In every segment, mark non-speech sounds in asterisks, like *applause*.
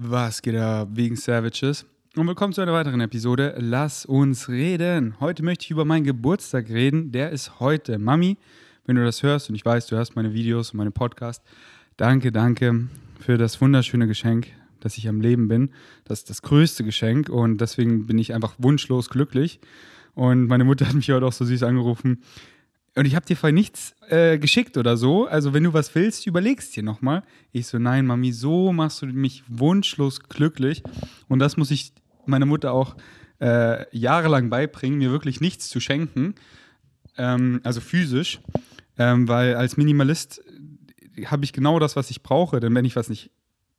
Was geht ab, wegen Savages? Und willkommen zu einer weiteren Episode. Lass uns reden. Heute möchte ich über meinen Geburtstag reden. Der ist heute. Mami, wenn du das hörst und ich weiß, du hörst meine Videos und meine Podcasts, danke, danke für das wunderschöne Geschenk, dass ich am Leben bin. Das ist das größte Geschenk und deswegen bin ich einfach wunschlos glücklich. Und meine Mutter hat mich heute auch so süß angerufen. Und ich habe dir vorhin nichts äh, geschickt oder so. Also, wenn du was willst, überlegst dir nochmal. Ich so, nein, Mami, so machst du mich wunschlos glücklich. Und das muss ich meiner Mutter auch äh, jahrelang beibringen, mir wirklich nichts zu schenken. Ähm, also physisch. Ähm, weil als Minimalist habe ich genau das, was ich brauche. Denn wenn ich was nicht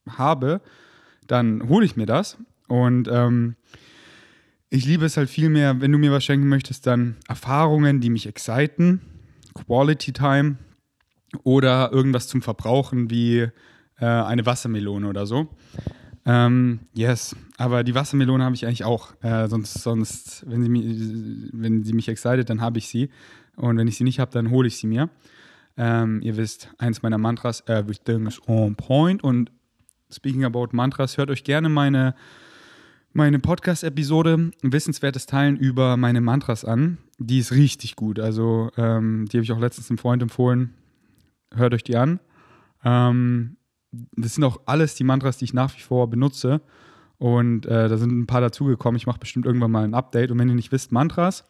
habe, dann hole ich mir das. Und ähm, ich liebe es halt viel mehr, wenn du mir was schenken möchtest, dann Erfahrungen, die mich exciten, Quality Time oder irgendwas zum Verbrauchen wie äh, eine Wassermelone oder so. Ähm, yes, aber die Wassermelone habe ich eigentlich auch. Äh, sonst, sonst wenn, sie mich, wenn sie mich excited, dann habe ich sie. Und wenn ich sie nicht habe, dann hole ich sie mir. Ähm, ihr wisst, eins meiner Mantras, everything is on point. Und speaking about Mantras, hört euch gerne meine meine Podcast-Episode Wissenswertes Teilen über meine Mantras an. Die ist richtig gut. Also, ähm, die habe ich auch letztens einem Freund empfohlen. Hört euch die an. Ähm, das sind auch alles die Mantras, die ich nach wie vor benutze. Und äh, da sind ein paar dazugekommen. Ich mache bestimmt irgendwann mal ein Update. Und wenn ihr nicht wisst, Mantras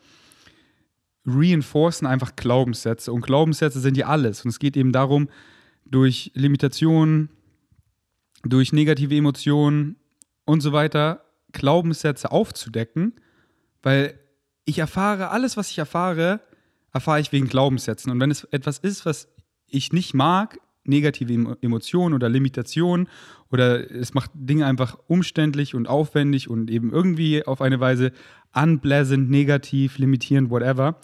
reinforcen einfach Glaubenssätze. Und Glaubenssätze sind ja alles. Und es geht eben darum, durch Limitationen, durch negative Emotionen und so weiter Glaubenssätze aufzudecken, weil ich erfahre, alles, was ich erfahre, erfahre ich wegen Glaubenssätzen. Und wenn es etwas ist, was ich nicht mag, negative Emotionen oder Limitationen oder es macht Dinge einfach umständlich und aufwendig und eben irgendwie auf eine Weise unpleasant, negativ, limitierend, whatever,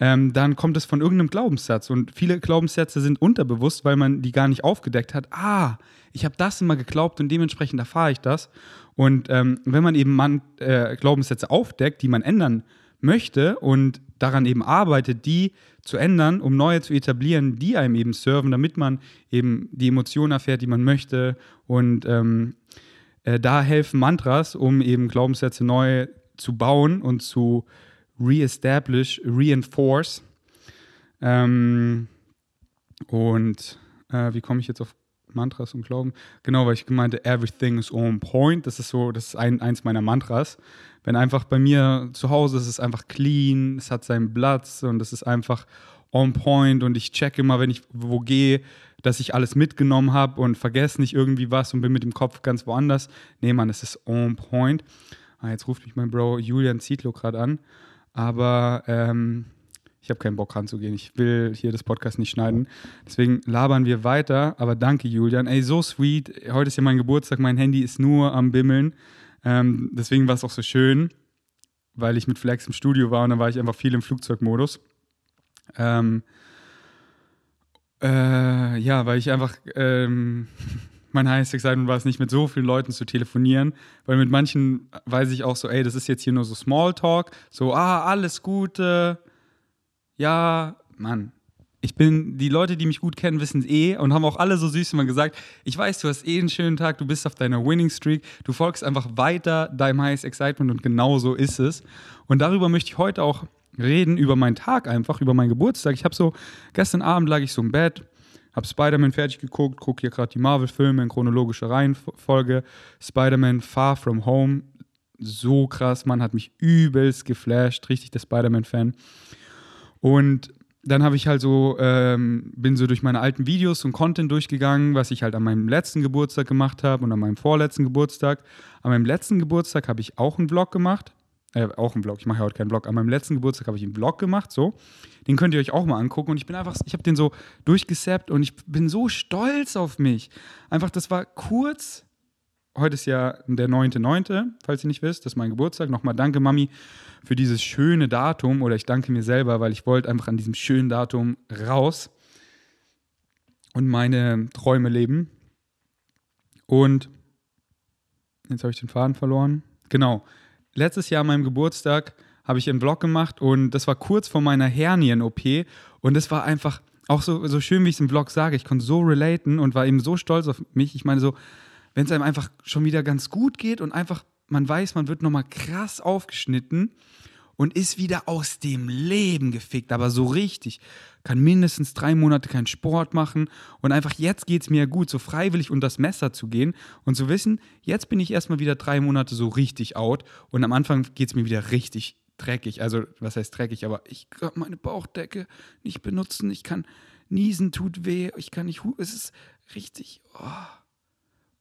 ähm, dann kommt es von irgendeinem Glaubenssatz. Und viele Glaubenssätze sind unterbewusst, weil man die gar nicht aufgedeckt hat. Ah, ich habe das immer geglaubt und dementsprechend erfahre ich das. Und ähm, wenn man eben man, äh, Glaubenssätze aufdeckt, die man ändern möchte und daran eben arbeitet, die zu ändern, um neue zu etablieren, die einem eben serven, damit man eben die Emotionen erfährt, die man möchte. Und ähm, äh, da helfen Mantras, um eben Glaubenssätze neu zu bauen und zu re-establish, reinforce. Ähm, und äh, wie komme ich jetzt auf Mantras und Glauben. Genau, weil ich gemeinte, everything is on point. Das ist so, das ist ein, eins meiner Mantras. Wenn einfach bei mir zu Hause ist es einfach clean, es hat seinen Platz und es ist einfach on point und ich checke immer, wenn ich wo gehe, dass ich alles mitgenommen habe und vergesse nicht irgendwie was und bin mit dem Kopf ganz woanders. Nee, Mann, es ist on point. Ah, jetzt ruft mich mein Bro Julian Zietlow gerade an. Aber ähm, ich habe keinen Bock ranzugehen. Ich will hier das Podcast nicht schneiden. Deswegen labern wir weiter. Aber danke, Julian. Ey, so sweet. Heute ist ja mein Geburtstag. Mein Handy ist nur am Bimmeln. Ähm, deswegen war es auch so schön, weil ich mit Flex im Studio war und dann war ich einfach viel im Flugzeugmodus. Ähm, äh, ja, weil ich einfach. Ähm, *laughs* mein heißes Excitement war es nicht, mit so vielen Leuten zu telefonieren, weil mit manchen weiß ich auch so, ey, das ist jetzt hier nur so Smalltalk, so, ah, alles Gute, ja, Mann, ich bin, die Leute, die mich gut kennen, wissen es eh und haben auch alle so süß immer gesagt, ich weiß, du hast eh einen schönen Tag, du bist auf deiner Winning Streak, du folgst einfach weiter deinem Highest Excitement und genau so ist es. Und darüber möchte ich heute auch reden, über meinen Tag einfach, über meinen Geburtstag. Ich habe so, gestern Abend lag ich so im Bett, habe Spider-Man fertig geguckt, gucke hier gerade die Marvel-Filme in chronologischer Reihenfolge. Spider-Man Far From Home, so krass, man hat mich übelst geflasht, richtig der Spider-Man-Fan. Und dann habe ich halt so, ähm, bin so durch meine alten Videos und Content durchgegangen, was ich halt an meinem letzten Geburtstag gemacht habe und an meinem vorletzten Geburtstag. An meinem letzten Geburtstag habe ich auch einen Vlog gemacht. Äh, auch einen Vlog, ich mache ja heute keinen Vlog. An meinem letzten Geburtstag habe ich einen Vlog gemacht, so. Den könnt ihr euch auch mal angucken. Und ich bin einfach, ich habe den so durchgesappt und ich bin so stolz auf mich. Einfach, das war kurz heute ist ja der 9.9., falls ihr nicht wisst, das ist mein Geburtstag. Nochmal danke, Mami, für dieses schöne Datum. Oder ich danke mir selber, weil ich wollte einfach an diesem schönen Datum raus und meine Träume leben. Und jetzt habe ich den Faden verloren. Genau. Letztes Jahr an meinem Geburtstag habe ich einen Vlog gemacht und das war kurz vor meiner Hernien-OP und das war einfach auch so, so schön, wie ich es im Vlog sage. Ich konnte so relaten und war eben so stolz auf mich. Ich meine, so, wenn es einem einfach schon wieder ganz gut geht und einfach man weiß, man wird nochmal krass aufgeschnitten und ist wieder aus dem Leben gefickt, aber so richtig. Kann mindestens drei Monate keinen Sport machen und einfach jetzt geht es mir gut, so freiwillig unter das Messer zu gehen und zu wissen, jetzt bin ich erstmal wieder drei Monate so richtig out und am Anfang geht es mir wieder richtig dreckig. Also, was heißt dreckig, aber ich kann meine Bauchdecke nicht benutzen, ich kann niesen, tut weh, ich kann nicht, es ist richtig. Oh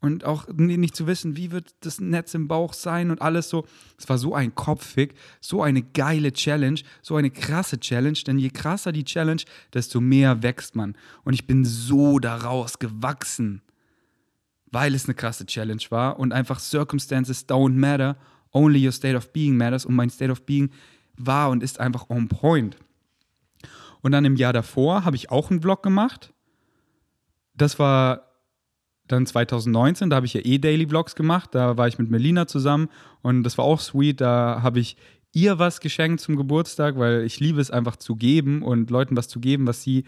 und auch nicht zu wissen, wie wird das Netz im Bauch sein und alles so. Es war so ein Kopffick, so eine geile Challenge, so eine krasse Challenge, denn je krasser die Challenge, desto mehr wächst man. Und ich bin so daraus gewachsen, weil es eine krasse Challenge war und einfach Circumstances don't matter, only your state of being matters und mein State of being war und ist einfach on point. Und dann im Jahr davor habe ich auch einen Vlog gemacht. Das war dann 2019, da habe ich ja eh Daily Vlogs gemacht. Da war ich mit Melina zusammen und das war auch sweet. Da habe ich ihr was geschenkt zum Geburtstag, weil ich liebe es einfach zu geben und Leuten was zu geben, was sie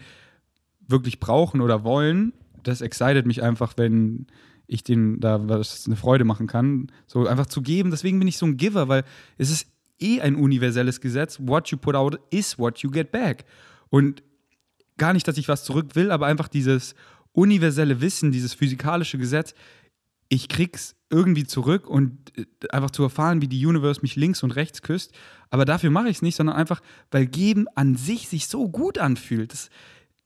wirklich brauchen oder wollen. Das excited mich einfach, wenn ich denen da was eine Freude machen kann. So einfach zu geben. Deswegen bin ich so ein Giver, weil es ist eh ein universelles Gesetz. What you put out is what you get back. Und gar nicht, dass ich was zurück will, aber einfach dieses universelle Wissen, dieses physikalische Gesetz, ich krieg's irgendwie zurück und äh, einfach zu erfahren, wie die Universe mich links und rechts küsst. Aber dafür mache ich es nicht, sondern einfach, weil Geben an sich sich so gut anfühlt. Das,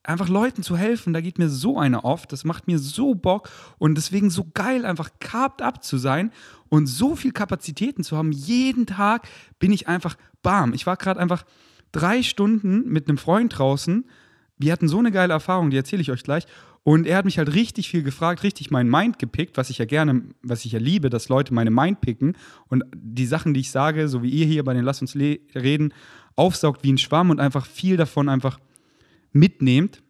einfach Leuten zu helfen, da geht mir so eine auf, das macht mir so Bock und deswegen so geil, einfach carved up zu sein und so viel Kapazitäten zu haben. Jeden Tag bin ich einfach bam. Ich war gerade einfach drei Stunden mit einem Freund draußen. Wir hatten so eine geile Erfahrung, die erzähle ich euch gleich. Und er hat mich halt richtig viel gefragt, richtig mein Mind gepickt, was ich ja gerne, was ich ja liebe, dass Leute meine Mind picken. Und die Sachen, die ich sage, so wie ihr hier bei den Lass uns reden, aufsaugt wie ein Schwamm und einfach viel davon einfach mitnehmt.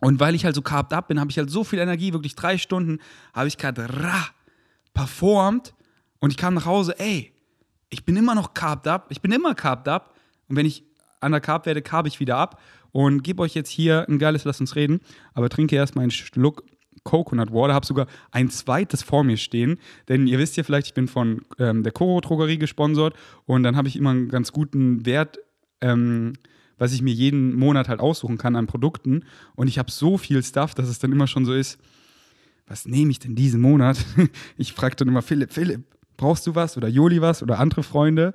Und weil ich halt so carved up bin, habe ich halt so viel Energie, wirklich drei Stunden, habe ich gerade performt und ich kam nach Hause, ey, ich bin immer noch carved up, ich bin immer carved up. Und wenn ich an der Carb werde, carb ich wieder ab und gebe euch jetzt hier ein geiles Lass uns reden, aber trinke erstmal einen Schluck Coconut Water, habe sogar ein zweites vor mir stehen, denn ihr wisst ja vielleicht, ich bin von ähm, der Koro Drogerie gesponsert. Und dann habe ich immer einen ganz guten Wert, ähm, was ich mir jeden Monat halt aussuchen kann an Produkten. Und ich habe so viel Stuff, dass es dann immer schon so ist, was nehme ich denn diesen Monat? *laughs* ich frage dann immer Philipp, Philipp, brauchst du was? Oder Joli was? Oder andere Freunde?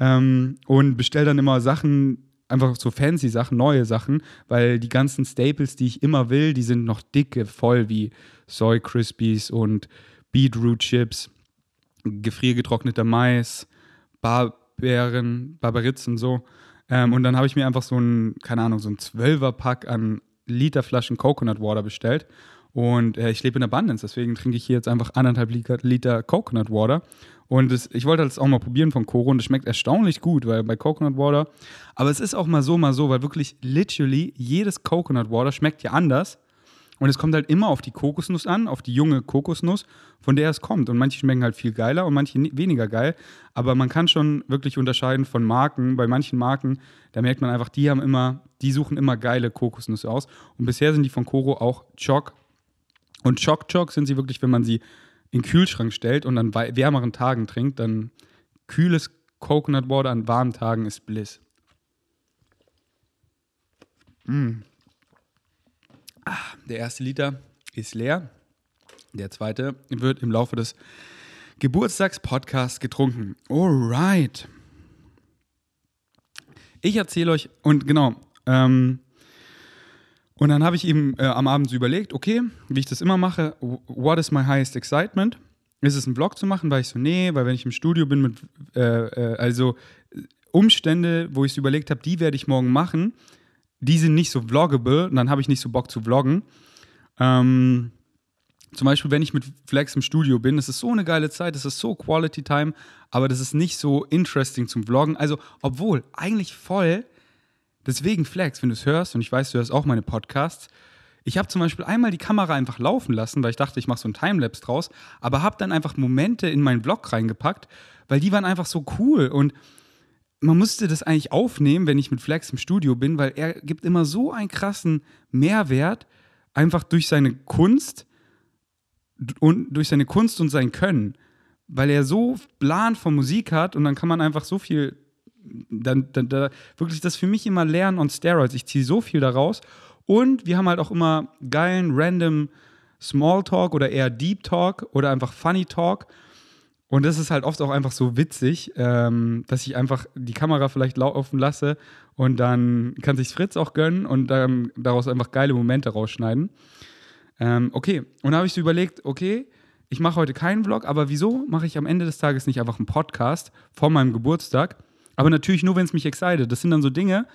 Ähm, und bestelle dann immer Sachen, einfach so fancy Sachen, neue Sachen, weil die ganzen Staples, die ich immer will, die sind noch dicke voll wie Soy Crispies und Beetroot Chips, gefriergetrockneter Mais, Barbeeren, Barberitzen so. Ähm, und dann habe ich mir einfach so ein, keine Ahnung, so ein Zwölferpack an Literflaschen Coconut Water bestellt. Und äh, ich lebe in Abundance, deswegen trinke ich hier jetzt einfach anderthalb Liter, Liter Coconut Water. Und das, ich wollte das auch mal probieren von Koro und es schmeckt erstaunlich gut, weil bei Coconut Water, aber es ist auch mal so, mal so, weil wirklich literally jedes Coconut Water schmeckt ja anders. Und es kommt halt immer auf die Kokosnuss an, auf die junge Kokosnuss, von der es kommt. Und manche schmecken halt viel geiler und manche weniger geil. Aber man kann schon wirklich unterscheiden von Marken. Bei manchen Marken, da merkt man einfach, die haben immer, die suchen immer geile Kokosnüsse aus. Und bisher sind die von Koro auch Choc. Und Choc Choc sind sie wirklich, wenn man sie in den Kühlschrank stellt und an wärmeren Tagen trinkt, dann kühles Coconut Water an warmen Tagen ist Bliss. Mm. Ah, der erste Liter ist leer. Der zweite wird im Laufe des Geburtstagspodcasts getrunken. Alright. Ich erzähle euch, und genau, ähm, und dann habe ich ihm äh, am Abend so überlegt, okay, wie ich das immer mache, what is my highest excitement? Ist es ein Vlog zu machen? Weil ich so, nee, weil wenn ich im Studio bin mit, äh, äh, also Umstände, wo ich es überlegt habe, die werde ich morgen machen, die sind nicht so vloggable und dann habe ich nicht so Bock zu vloggen. Ähm, zum Beispiel, wenn ich mit Flex im Studio bin, das ist so eine geile Zeit, das ist so Quality Time, aber das ist nicht so interesting zum Vloggen. Also, obwohl, eigentlich voll, Deswegen, Flex, wenn du es hörst, und ich weiß, du hörst auch meine Podcasts, ich habe zum Beispiel einmal die Kamera einfach laufen lassen, weil ich dachte, ich mache so einen Timelapse draus, aber habe dann einfach Momente in meinen Vlog reingepackt, weil die waren einfach so cool. Und man musste das eigentlich aufnehmen, wenn ich mit Flex im Studio bin, weil er gibt immer so einen krassen Mehrwert, einfach durch seine Kunst, und durch seine Kunst und sein Können, weil er so Plan von Musik hat und dann kann man einfach so viel, dann, dann, dann wirklich das für mich immer lernen on Steroids. Ich ziehe so viel daraus und wir haben halt auch immer geilen, random Smalltalk oder eher Deep Talk oder einfach Funny Talk. Und das ist halt oft auch einfach so witzig, ähm, dass ich einfach die Kamera vielleicht laufen lasse und dann kann sich Fritz auch gönnen und dann daraus einfach geile Momente rausschneiden. Ähm, okay, und da habe ich so überlegt, okay, ich mache heute keinen Vlog, aber wieso mache ich am Ende des Tages nicht einfach einen Podcast vor meinem Geburtstag? Aber natürlich nur, wenn es mich excited. Das sind dann so Dinge,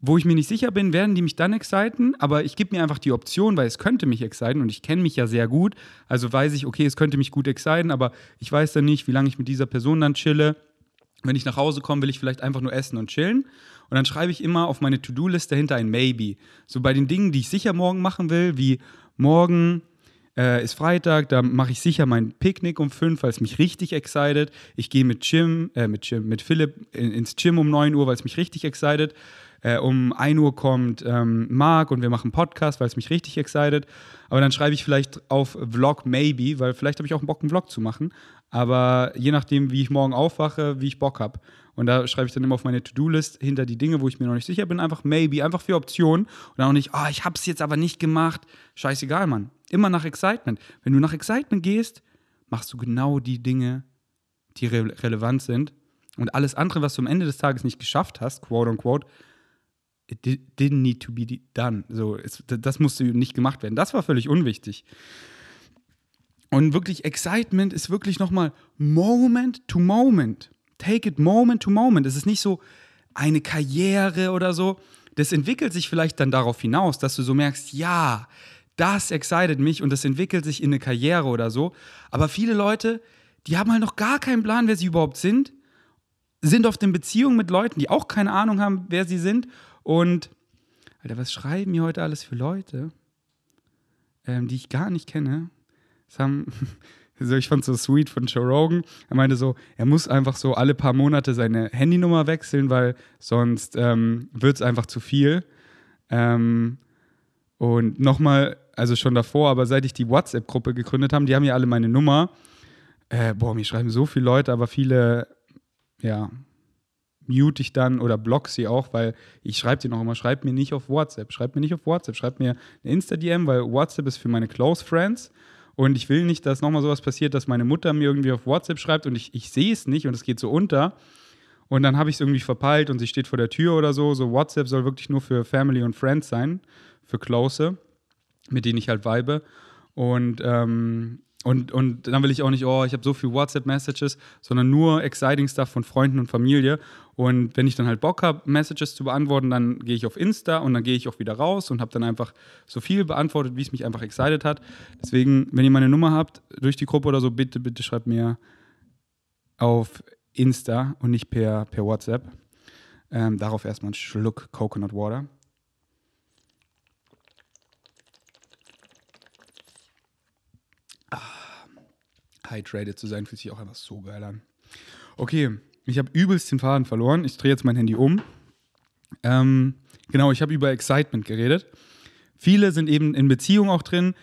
wo ich mir nicht sicher bin, werden die mich dann exciten, aber ich gebe mir einfach die Option, weil es könnte mich exciten und ich kenne mich ja sehr gut, also weiß ich, okay, es könnte mich gut exciten, aber ich weiß dann nicht, wie lange ich mit dieser Person dann chille. Wenn ich nach Hause komme, will ich vielleicht einfach nur essen und chillen. Und dann schreibe ich immer auf meine To-Do-Liste hinter ein Maybe. So bei den Dingen, die ich sicher morgen machen will, wie morgen äh, ist Freitag, da mache ich sicher mein Picknick um fünf, weil es mich richtig excited. Ich gehe mit Jim, äh, mit Jim, mit Philipp in, ins Gym um 9 Uhr, weil es mich richtig excited. Äh, um 1 Uhr kommt ähm, Marc und wir machen Podcast, weil es mich richtig excited. Aber dann schreibe ich vielleicht auf Vlog maybe, weil vielleicht habe ich auch Bock, einen Vlog zu machen. Aber je nachdem, wie ich morgen aufwache, wie ich Bock habe. Und da schreibe ich dann immer auf meine To-Do-List hinter die Dinge, wo ich mir noch nicht sicher bin, einfach maybe, einfach für Optionen. Und dann auch nicht, oh, ich habe es jetzt aber nicht gemacht. Scheißegal, Mann. Immer nach Excitement. Wenn du nach Excitement gehst, machst du genau die Dinge, die re relevant sind. Und alles andere, was du am Ende des Tages nicht geschafft hast, quote unquote, it didn't need to be done. So, es, das musste nicht gemacht werden. Das war völlig unwichtig. Und wirklich Excitement ist wirklich nochmal Moment to Moment. Take it Moment to Moment. Es ist nicht so eine Karriere oder so. Das entwickelt sich vielleicht dann darauf hinaus, dass du so merkst, ja, das excited mich und das entwickelt sich in eine Karriere oder so. Aber viele Leute, die haben halt noch gar keinen Plan, wer sie überhaupt sind, sind oft in Beziehungen mit Leuten, die auch keine Ahnung haben, wer sie sind und, Alter, was schreiben mir heute alles für Leute, ähm, die ich gar nicht kenne? Das haben, *laughs* also ich fand es so sweet von Joe Rogan. Er meinte so, er muss einfach so alle paar Monate seine Handynummer wechseln, weil sonst ähm, wird es einfach zu viel. Ähm, und nochmal, also schon davor, aber seit ich die WhatsApp-Gruppe gegründet habe, die haben ja alle meine Nummer. Äh, boah, mir schreiben so viele Leute, aber viele, ja, mute ich dann oder block sie auch, weil ich schreibe dir noch immer, schreib mir nicht auf WhatsApp, schreib mir nicht auf WhatsApp, schreib mir eine Insta-DM, weil WhatsApp ist für meine Close Friends und ich will nicht, dass nochmal sowas passiert, dass meine Mutter mir irgendwie auf WhatsApp schreibt und ich, ich sehe es nicht und es geht so unter und dann habe ich es irgendwie verpeilt und sie steht vor der Tür oder so. So WhatsApp soll wirklich nur für Family und Friends sein, für Close, mit denen ich halt vibe und ähm, und, und dann will ich auch nicht, oh, ich habe so viel WhatsApp-Messages, sondern nur exciting Stuff von Freunden und Familie. Und wenn ich dann halt Bock habe, Messages zu beantworten, dann gehe ich auf Insta und dann gehe ich auch wieder raus und habe dann einfach so viel beantwortet, wie es mich einfach excited hat. Deswegen, wenn ihr meine Nummer habt, durch die Gruppe oder so, bitte, bitte schreibt mir auf Insta und nicht per, per WhatsApp. Ähm, darauf erstmal einen Schluck Coconut Water. Hydrated zu sein, fühlt sich auch einfach so geil an. Okay, ich habe übelst den Faden verloren. Ich drehe jetzt mein Handy um. Ähm, genau, ich habe über Excitement geredet. Viele sind eben in Beziehung auch drin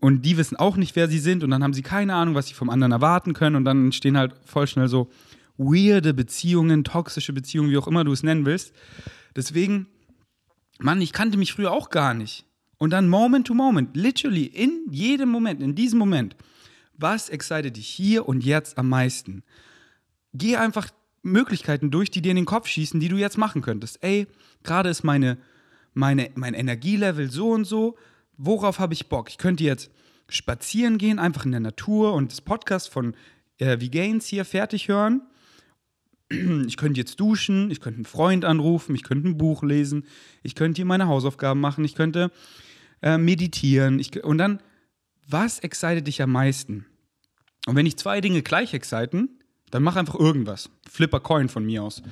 und die wissen auch nicht, wer sie sind und dann haben sie keine Ahnung, was sie vom anderen erwarten können und dann entstehen halt voll schnell so weirde Beziehungen, toxische Beziehungen, wie auch immer du es nennen willst. Deswegen, Mann, ich kannte mich früher auch gar nicht. Und dann Moment to Moment, literally in jedem Moment, in diesem Moment, was excited dich hier und jetzt am meisten? Geh einfach Möglichkeiten durch, die dir in den Kopf schießen, die du jetzt machen könntest. Ey, gerade ist meine, meine, mein Energielevel so und so. Worauf habe ich Bock? Ich könnte jetzt spazieren gehen, einfach in der Natur und das Podcast von äh, V-Gains hier fertig hören. Ich könnte jetzt duschen, ich könnte einen Freund anrufen, ich könnte ein Buch lesen, ich könnte hier meine Hausaufgaben machen, ich könnte äh, meditieren. Ich, und dann was excited dich am meisten? Und wenn ich zwei Dinge gleich exciten, dann mach einfach irgendwas. Flipper Coin von mir aus.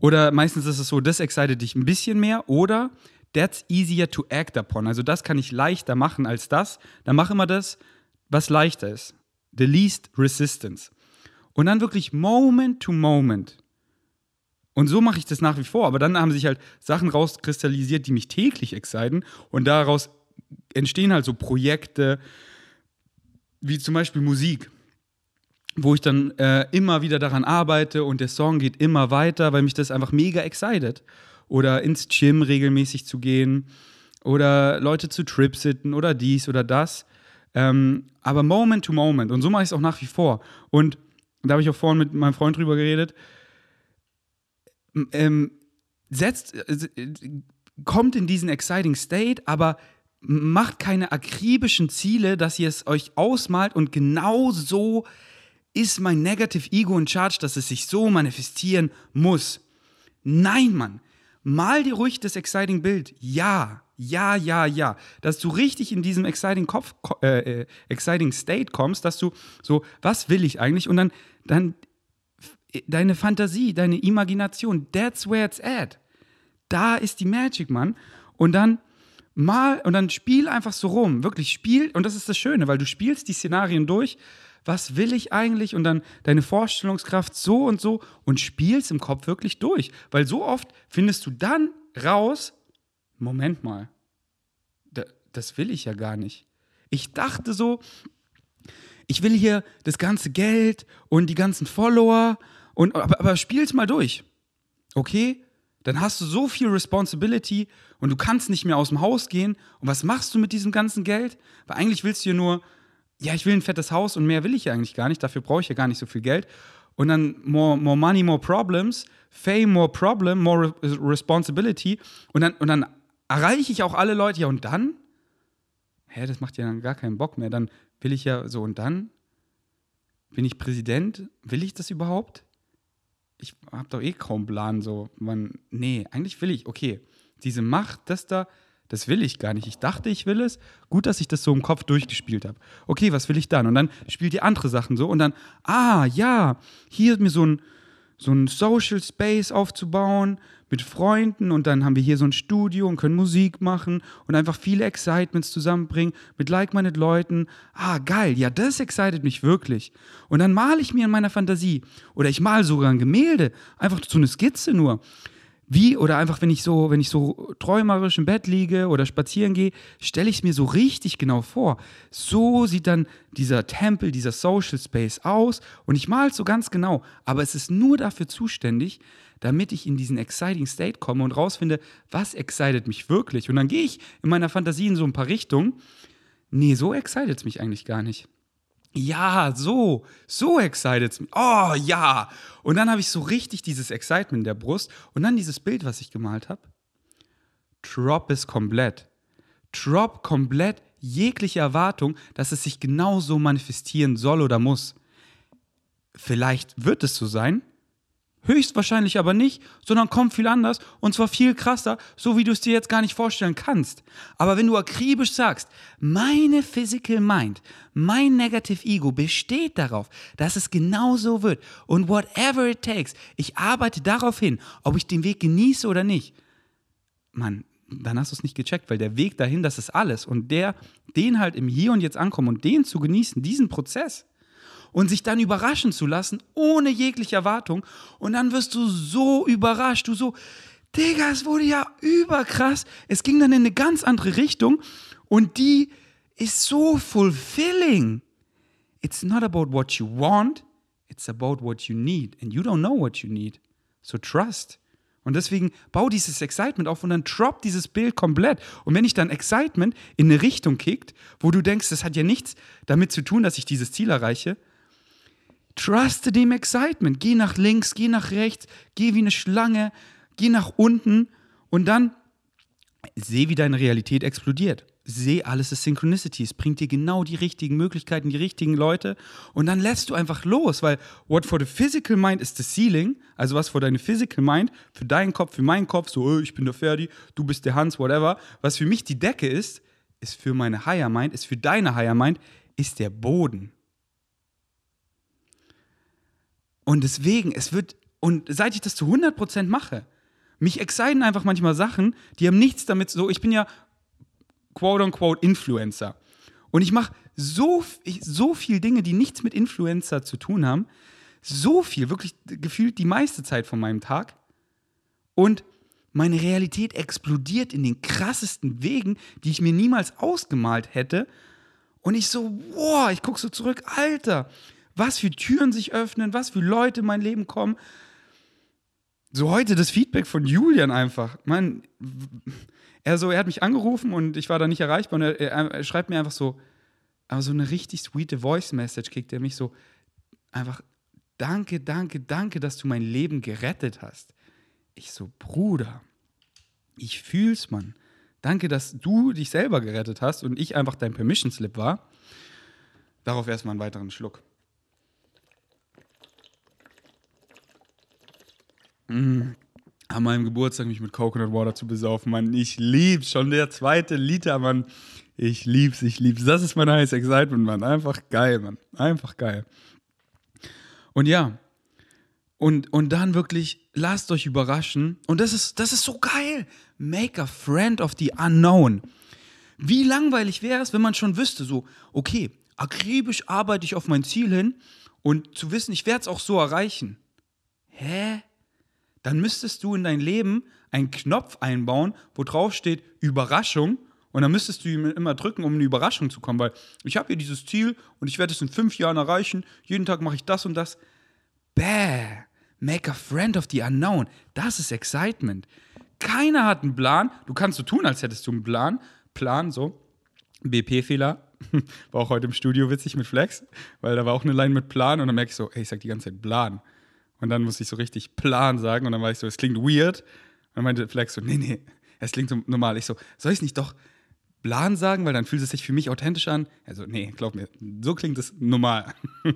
Oder meistens ist es so, das excited dich ein bisschen mehr oder that's easier to act upon. Also das kann ich leichter machen als das. Dann mach immer das, was leichter ist. The least resistance. Und dann wirklich Moment to Moment. Und so mache ich das nach wie vor. Aber dann haben sich halt Sachen rauskristallisiert, die mich täglich exciten. Und daraus entstehen halt so Projekte, wie zum Beispiel Musik, wo ich dann äh, immer wieder daran arbeite und der Song geht immer weiter, weil mich das einfach mega excited. Oder ins Gym regelmäßig zu gehen oder Leute zu Tripsitten oder dies oder das. Ähm, aber Moment to Moment. Und so mache ich es auch nach wie vor. Und da habe ich auch vorhin mit meinem Freund drüber geredet. Ähm, setzt, äh, kommt in diesen exciting State, aber macht keine akribischen Ziele, dass ihr es euch ausmalt und genau so ist mein Negative Ego in Charge, dass es sich so manifestieren muss. Nein, Mann. Mal dir ruhig das exciting Bild. Ja, ja, ja, ja. Dass du richtig in diesem exciting Kopf, äh, äh, exciting State kommst, dass du so, was will ich eigentlich? Und dann, dann deine Fantasie, deine Imagination, that's where it's at. Da ist die Magic, Mann. Und dann mal, und dann spiel einfach so rum. Wirklich spiel, und das ist das Schöne, weil du spielst die Szenarien durch. Was will ich eigentlich? Und dann deine Vorstellungskraft so und so und spielst im Kopf wirklich durch. Weil so oft findest du dann raus, Moment mal, das will ich ja gar nicht. Ich dachte so, ich will hier das ganze Geld und die ganzen Follower und aber, aber spiel's mal durch. Okay? Dann hast du so viel Responsibility und du kannst nicht mehr aus dem Haus gehen. Und was machst du mit diesem ganzen Geld? Weil eigentlich willst du ja nur, ja, ich will ein fettes Haus und mehr will ich ja eigentlich gar nicht. Dafür brauche ich ja gar nicht so viel Geld. Und dann more, more money, more problems. Fame, more problem, more responsibility. Und dann, und dann erreiche ich auch alle Leute. Ja, und dann? Hä, das macht ja dann gar keinen Bock mehr. Dann will ich ja so, und dann? Bin ich Präsident? Will ich das überhaupt? Ich habe doch eh kaum Plan, so, man, nee, eigentlich will ich, okay, diese Macht, das da, das will ich gar nicht. Ich dachte, ich will es. Gut, dass ich das so im Kopf durchgespielt habe. Okay, was will ich dann? Und dann spielt ihr andere Sachen so und dann, ah, ja, hier ist mir so ein, so ein Social Space aufzubauen mit Freunden und dann haben wir hier so ein Studio und können Musik machen und einfach viele Excitements zusammenbringen mit like-minded Leuten. Ah, geil, ja, das excited mich wirklich. Und dann male ich mir in meiner Fantasie oder ich male sogar ein Gemälde, einfach so eine Skizze nur wie oder einfach wenn ich so, wenn ich so träumerisch im Bett liege oder spazieren gehe, stelle ich es mir so richtig genau vor. So sieht dann dieser Tempel, dieser Social Space aus und ich male es so ganz genau, aber es ist nur dafür zuständig, damit ich in diesen exciting State komme und rausfinde, was excited mich wirklich und dann gehe ich in meiner Fantasie in so ein paar Richtungen. Nee, so excited es mich eigentlich gar nicht. Ja, so, so excited. Oh ja. Und dann habe ich so richtig dieses Excitement in der Brust und dann dieses Bild, was ich gemalt habe. Drop es komplett. Drop komplett jegliche Erwartung, dass es sich genauso manifestieren soll oder muss. Vielleicht wird es so sein, Höchstwahrscheinlich aber nicht, sondern kommt viel anders und zwar viel krasser, so wie du es dir jetzt gar nicht vorstellen kannst. Aber wenn du akribisch sagst, meine Physical Mind, mein Negative Ego besteht darauf, dass es genau so wird und whatever it takes, ich arbeite darauf hin, ob ich den Weg genieße oder nicht. Mann, dann hast du es nicht gecheckt, weil der Weg dahin, das ist alles und der, den halt im Hier und Jetzt ankommen und den zu genießen, diesen Prozess, und sich dann überraschen zu lassen, ohne jegliche Erwartung. Und dann wirst du so überrascht, du so, Digga, es wurde ja überkrass. Es ging dann in eine ganz andere Richtung und die ist so fulfilling. It's not about what you want, it's about what you need. And you don't know what you need. So trust. Und deswegen bau dieses Excitement auf und dann drop dieses Bild komplett. Und wenn ich dann Excitement in eine Richtung kickt, wo du denkst, das hat ja nichts damit zu tun, dass ich dieses Ziel erreiche, Truste dem Excitement. Geh nach links, geh nach rechts, geh wie eine Schlange, geh nach unten und dann seh, wie deine Realität explodiert. Seh, alles ist Synchronicity. Es bringt dir genau die richtigen Möglichkeiten, die richtigen Leute. Und dann lässt du einfach los, weil what for the physical mind is the ceiling. Also was für deine physical mind, für deinen Kopf, für meinen Kopf, so, oh, ich bin der Ferdi, du bist der Hans, whatever. Was für mich die Decke ist, ist für meine higher mind, ist für deine higher mind, ist der Boden. Und deswegen, es wird, und seit ich das zu 100% mache, mich exciten einfach manchmal Sachen, die haben nichts damit so, ich bin ja quote-unquote Influencer. Und ich mache so, so viel Dinge, die nichts mit Influencer zu tun haben. So viel, wirklich gefühlt die meiste Zeit von meinem Tag. Und meine Realität explodiert in den krassesten Wegen, die ich mir niemals ausgemalt hätte. Und ich so, boah, ich gucke so zurück, Alter, was für Türen sich öffnen, was für Leute in mein Leben kommen. So heute das Feedback von Julian einfach. Man, er so, er hat mich angerufen und ich war da nicht erreichbar und er, er, er schreibt mir einfach so, aber so eine richtig sweete Voice-Message kriegt er mich so einfach, danke, danke, danke, dass du mein Leben gerettet hast. Ich so, Bruder, ich fühl's, Mann. Danke, dass du dich selber gerettet hast und ich einfach dein Permission Slip war. Darauf erstmal einen weiteren Schluck. Mmh. An meinem Geburtstag mich mit Coconut Water zu besaufen, Mann. Ich lieb's. Schon der zweite Liter, Mann. Ich lieb's, ich lieb's. Das ist mein heißes Excitement, Mann. Einfach geil, Mann. Einfach geil. Und ja, und, und dann wirklich, lasst euch überraschen. Und das ist, das ist so geil. Make a friend of the unknown. Wie langweilig wäre es, wenn man schon wüsste, so, okay, akribisch arbeite ich auf mein Ziel hin und zu wissen, ich werde es auch so erreichen. Hä? Dann müsstest du in dein Leben einen Knopf einbauen, wo drauf steht Überraschung. Und dann müsstest du ihn immer drücken, um eine Überraschung zu kommen, weil ich habe hier dieses Ziel und ich werde es in fünf Jahren erreichen. Jeden Tag mache ich das und das. Bäh. Make a friend of the unknown. Das ist Excitement. Keiner hat einen Plan. Du kannst so tun, als hättest du einen Plan. Plan, so. BP-Fehler. *laughs* War auch heute im Studio witzig mit Flex, weil da war auch eine Line mit Plan und dann merke ich so, ey, ich sag die ganze Zeit Plan. Und dann musste ich so richtig Plan sagen und dann war ich so, es klingt weird. Und dann meinte Flex so, nee, nee, es klingt so normal. Ich so, soll ich es nicht doch Plan sagen, weil dann fühlt es sich für mich authentisch an? Also, nee, glaub mir, so klingt es normal. *laughs*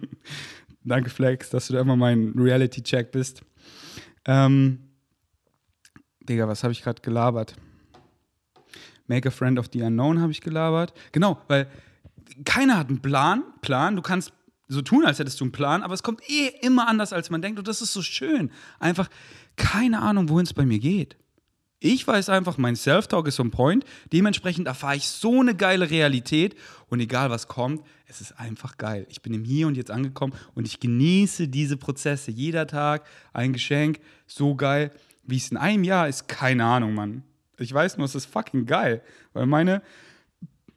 Danke, Flex, dass du da immer mein Reality-Check bist. Ähm, Digga, was habe ich gerade gelabert? Make a Friend of the Unknown habe ich gelabert. Genau, weil keiner hat einen Plan. Plan, du kannst so tun, als hättest du einen Plan, aber es kommt eh immer anders, als man denkt. Und das ist so schön. Einfach keine Ahnung, wohin es bei mir geht. Ich weiß einfach, mein Self-Talk ist on point. Dementsprechend erfahre ich so eine geile Realität. Und egal was kommt, es ist einfach geil. Ich bin im Hier und Jetzt angekommen und ich genieße diese Prozesse. Jeder Tag ein Geschenk. So geil. Wie es in einem Jahr ist, keine Ahnung, Mann. Ich weiß nur, es ist fucking geil. Weil meine,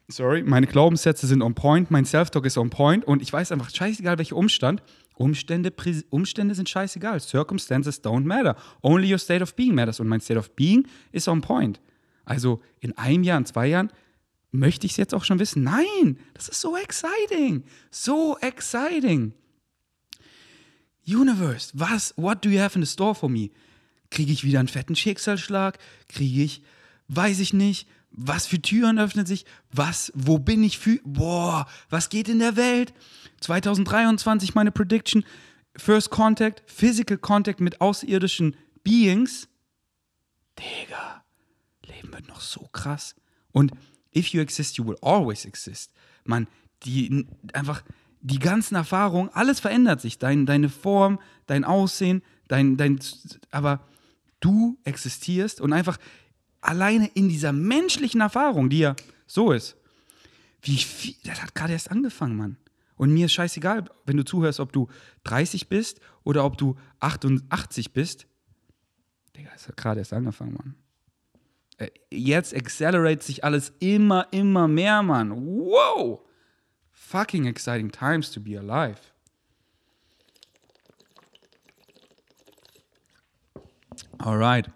sorry, meine Glaubenssätze sind on point, mein Self-Talk ist on point und ich weiß einfach, scheißegal welcher Umstand, Umstände, Umstände sind scheißegal. Circumstances don't matter. Only your state of being matters. Und mein state of being ist on point. Also in einem Jahr, in zwei Jahren möchte ich es jetzt auch schon wissen. Nein, das ist so exciting. So exciting. Universe, was, what do you have in the store for me? Kriege ich wieder einen fetten Schicksalsschlag? Kriege ich, weiß ich nicht, was für Türen öffnen sich? Was, wo bin ich für, boah, was geht in der Welt? 2023 meine Prediction, First Contact, Physical Contact mit außerirdischen Beings. Digga, Leben wird noch so krass. Und if you exist, you will always exist. Man, die einfach die ganzen Erfahrungen, alles verändert sich. Dein, deine Form, dein Aussehen, dein, dein, aber du existierst und einfach alleine in dieser menschlichen Erfahrung, die ja so ist, wie viel, das hat gerade erst angefangen, Mann. Und mir ist scheißegal, wenn du zuhörst, ob du 30 bist oder ob du 88 bist. Digga, es hat gerade erst angefangen, Mann. Äh, jetzt accelerate sich alles immer, immer mehr, Mann. Wow! Fucking exciting times to be alive. Alright.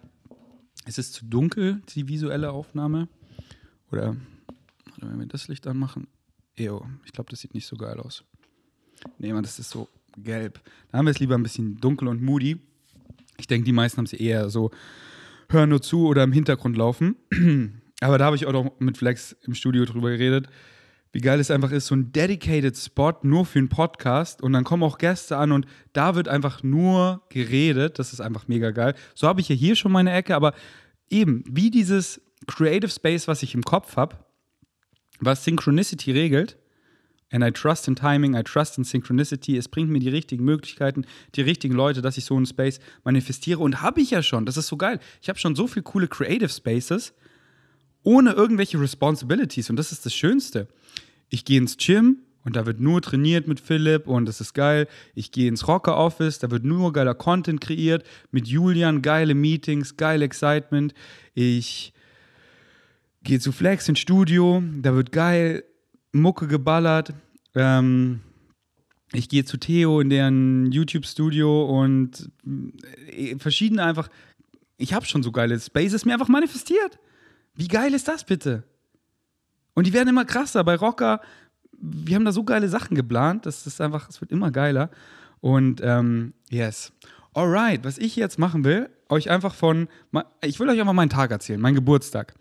Es ist zu dunkel, die visuelle Aufnahme. Oder, wenn wir das Licht anmachen. Ew, ich glaube, das sieht nicht so geil aus. Nee, man, das ist so gelb. Da haben wir es lieber ein bisschen dunkel und moody. Ich denke, die meisten haben sie eher so, hören nur zu oder im Hintergrund laufen. *clears throat* Aber da habe ich auch noch mit Flex im Studio drüber geredet, wie geil es einfach ist, so ein dedicated Spot nur für einen Podcast und dann kommen auch Gäste an und da wird einfach nur geredet. Das ist einfach mega geil. So habe ich ja hier schon meine Ecke, aber eben wie dieses Creative Space, was ich im Kopf habe, was Synchronicity regelt. And I trust in timing, I trust in synchronicity. Es bringt mir die richtigen Möglichkeiten, die richtigen Leute, dass ich so einen Space manifestiere. Und habe ich ja schon. Das ist so geil. Ich habe schon so viele coole Creative Spaces ohne irgendwelche Responsibilities. Und das ist das Schönste. Ich gehe ins Gym und da wird nur trainiert mit Philipp und das ist geil. Ich gehe ins Rocker Office, da wird nur geiler Content kreiert. Mit Julian geile Meetings, geil Excitement. Ich gehe zu Flex ins Studio, da wird geil Mucke geballert. Ähm, ich gehe zu Theo in deren YouTube-Studio und äh, verschiedene einfach. Ich habe schon so geile Spaces mir einfach manifestiert. Wie geil ist das bitte? Und die werden immer krasser. Bei Rocker, wir haben da so geile Sachen geplant, das ist einfach, es wird immer geiler. Und ähm, yes. Alright, was ich jetzt machen will, euch einfach von, ich will euch einfach meinen Tag erzählen, meinen Geburtstag.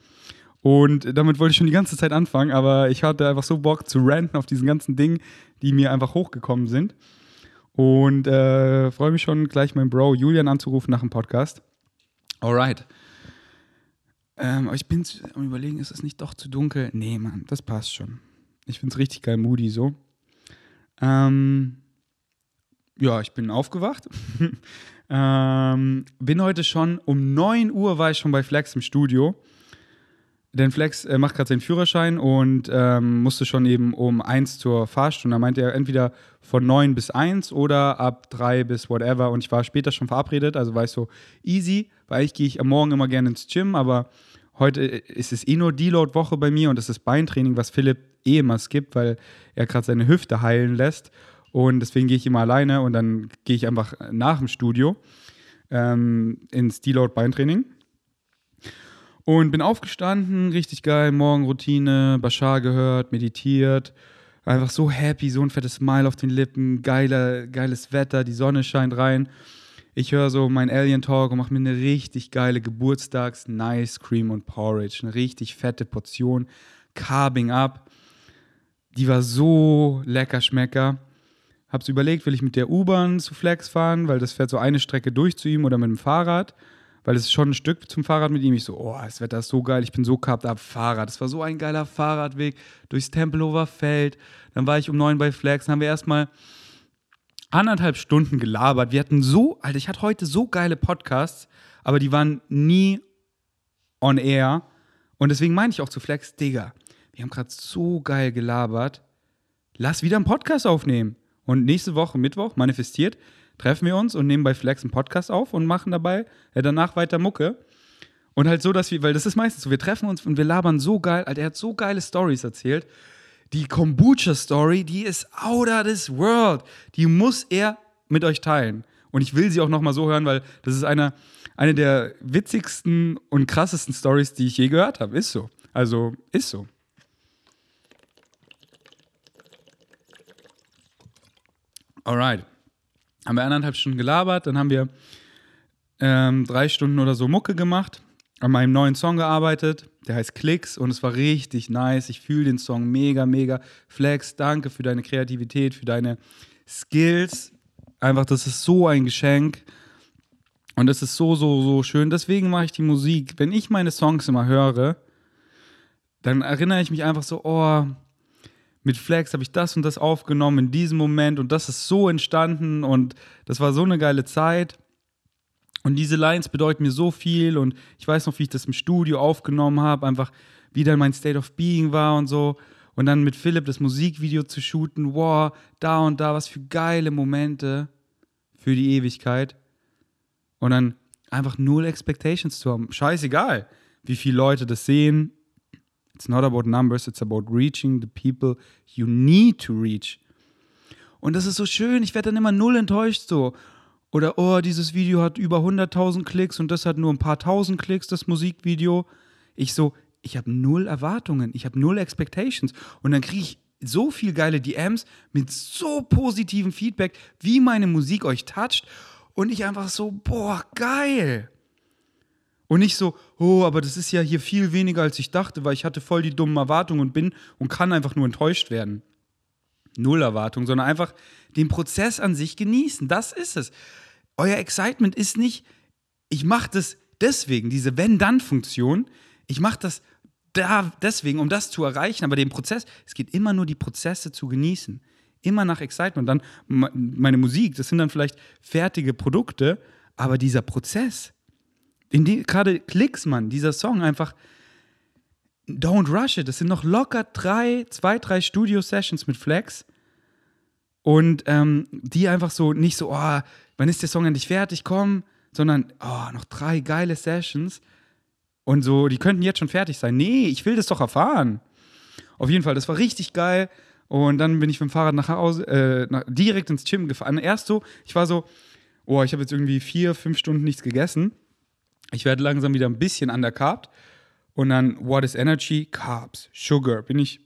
Und damit wollte ich schon die ganze Zeit anfangen, aber ich hatte einfach so Bock zu ranten auf diesen ganzen Dingen, die mir einfach hochgekommen sind. Und äh, freue mich schon gleich meinen Bro Julian anzurufen nach dem Podcast. Alright. Ähm, ich bin am überlegen, ist es nicht doch zu dunkel? Nee, Mann, das passt schon. Ich finde es richtig geil moody so. Ähm, ja, ich bin aufgewacht. *laughs* ähm, bin heute schon, um 9 Uhr war ich schon bei Flex im Studio. Denn Flex äh, macht gerade seinen Führerschein und ähm, musste schon eben um 1 zur Fahrstunde. Da meinte er entweder von 9 bis 1 oder ab 3 bis whatever. Und ich war später schon verabredet, also war ich so easy, weil ich gehe ich am Morgen immer gerne ins Gym, aber heute ist es eh nur Deload-Woche bei mir und das ist Beintraining, was Philipp eh immer skippt, weil er gerade seine Hüfte heilen lässt. Und deswegen gehe ich immer alleine und dann gehe ich einfach nach dem Studio ähm, ins Deload-Beintraining. Und bin aufgestanden, richtig geil, Morgenroutine, Bashar gehört, meditiert. Einfach so happy, so ein fettes Smile auf den Lippen, geiler, geiles Wetter, die Sonne scheint rein. Ich höre so meinen Alien Talk und mache mir eine richtig geile Geburtstags-Nice Cream und Porridge. Eine richtig fette Portion. Carbing up. Die war so lecker Schmecker. Hab's überlegt, will ich mit der U-Bahn zu Flex fahren, weil das fährt so eine Strecke durch zu ihm oder mit dem Fahrrad. Weil es ist schon ein Stück zum Fahrrad mit ihm. Ich so, oh, das Wetter ist so geil, ich bin so gehabt ab Fahrrad. Das war so ein geiler Fahrradweg durchs Tempelhofer Feld. Dann war ich um neun bei Flex. Dann haben wir erstmal anderthalb Stunden gelabert. Wir hatten so, Alter, ich hatte heute so geile Podcasts, aber die waren nie on air. Und deswegen meine ich auch zu Flex, Digga, wir haben gerade so geil gelabert. Lass wieder einen Podcast aufnehmen. Und nächste Woche, Mittwoch, manifestiert, treffen wir uns und nehmen bei Flex einen Podcast auf und machen dabei ja, danach weiter Mucke. Und halt so, dass wir, weil das ist meistens so, wir treffen uns und wir labern so geil, Alter, er hat so geile Stories erzählt die Kombucha-Story, die ist out of this world. Die muss er mit euch teilen. Und ich will sie auch nochmal so hören, weil das ist eine, eine der witzigsten und krassesten Stories, die ich je gehört habe. Ist so. Also, ist so. Alright. Haben wir eineinhalb Stunden gelabert, dann haben wir ähm, drei Stunden oder so Mucke gemacht an meinem neuen Song gearbeitet. Der heißt Klicks und es war richtig nice. Ich fühle den Song mega, mega. Flex, danke für deine Kreativität, für deine Skills. Einfach, das ist so ein Geschenk. Und das ist so, so, so schön. Deswegen mache ich die Musik. Wenn ich meine Songs immer höre, dann erinnere ich mich einfach so, oh, mit Flex habe ich das und das aufgenommen in diesem Moment und das ist so entstanden und das war so eine geile Zeit. Und diese Lines bedeuten mir so viel und ich weiß noch, wie ich das im Studio aufgenommen habe, einfach wie dann mein State of Being war und so. Und dann mit Philipp das Musikvideo zu shooten, wow, da und da, was für geile Momente für die Ewigkeit. Und dann einfach null Expectations zu haben. Scheißegal, wie viele Leute das sehen. It's not about numbers, it's about reaching the people you need to reach. Und das ist so schön, ich werde dann immer null enttäuscht so. Oder, oh, dieses Video hat über 100.000 Klicks und das hat nur ein paar tausend Klicks, das Musikvideo. Ich so, ich habe null Erwartungen, ich habe null Expectations. Und dann kriege ich so viel geile DMs mit so positivem Feedback, wie meine Musik euch toucht. Und ich einfach so, boah, geil. Und nicht so, oh, aber das ist ja hier viel weniger, als ich dachte, weil ich hatte voll die dummen Erwartungen und bin und kann einfach nur enttäuscht werden. Null Erwartung, sondern einfach den Prozess an sich genießen. Das ist es. Euer Excitement ist nicht, ich mache das deswegen, diese Wenn-Dann-Funktion, ich mache das da deswegen, um das zu erreichen, aber den Prozess, es geht immer nur die Prozesse zu genießen. Immer nach Excitement. Dann meine Musik, das sind dann vielleicht fertige Produkte, aber dieser Prozess, in dem gerade Klicks, man, dieser Song einfach, don't rush it. Das sind noch locker drei, zwei, drei Studio-Sessions mit Flex. Und ähm, die einfach so nicht so, oh, wann ist der Song endlich fertig, komm, sondern, oh, noch drei geile Sessions. Und so, die könnten jetzt schon fertig sein. Nee, ich will das doch erfahren. Auf jeden Fall, das war richtig geil. Und dann bin ich mit dem Fahrrad nach Hause, äh, nach, direkt ins Gym gefahren. Erst so, ich war so, oh, ich habe jetzt irgendwie vier, fünf Stunden nichts gegessen. Ich werde langsam wieder ein bisschen undercarbt. Und dann, what is energy? Carbs, Sugar. Bin ich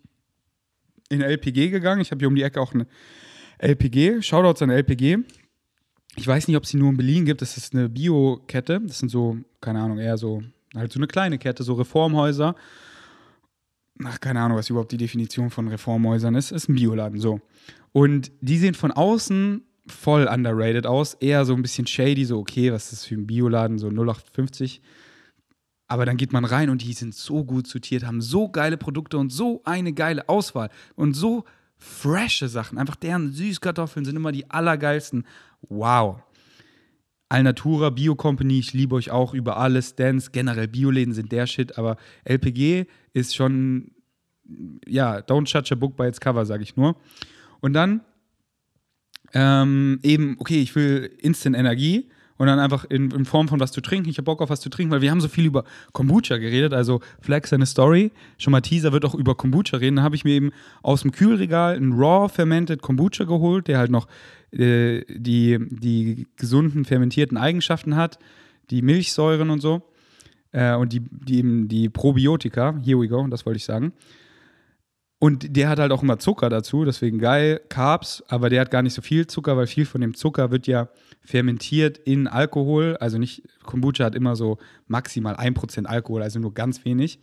in LPG gegangen. Ich habe hier um die Ecke auch eine LPG. Shoutouts an LPG. Ich weiß nicht, ob es sie nur in Berlin gibt. Das ist eine Bio-Kette. Das sind so, keine Ahnung, eher so, halt so eine kleine Kette, so Reformhäuser. Ach, keine Ahnung, was überhaupt die Definition von Reformhäusern ist. Ist ein Bioladen, so. Und die sehen von außen voll underrated aus. Eher so ein bisschen shady, so, okay, was ist das für ein Bioladen? So 0850. Aber dann geht man rein und die sind so gut sortiert, haben so geile Produkte und so eine geile Auswahl und so frische Sachen. Einfach deren Süßkartoffeln sind immer die allergeilsten. Wow. Alnatura, Bio Company, ich liebe euch auch über alles. Dance, generell Bioläden sind der Shit, aber LPG ist schon, ja, don't judge a book by its cover, sage ich nur. Und dann ähm, eben, okay, ich will Instant Energie und dann einfach in, in, Form von was zu trinken. Ich habe Bock auf was zu trinken, weil wir haben so viel über Kombucha geredet. Also Flex seine Story, schon mal Teaser wird auch über Kombucha reden. Da habe ich mir eben aus dem Kühlregal einen Raw Fermented Kombucha geholt, der halt noch äh, die, die gesunden fermentierten Eigenschaften hat, die Milchsäuren und so. Äh, und die, die eben die Probiotika, here we go, das wollte ich sagen. Und der hat halt auch immer Zucker dazu, deswegen geil, Carbs, aber der hat gar nicht so viel Zucker, weil viel von dem Zucker wird ja fermentiert in Alkohol. Also nicht, Kombucha hat immer so maximal 1% Alkohol, also nur ganz wenig.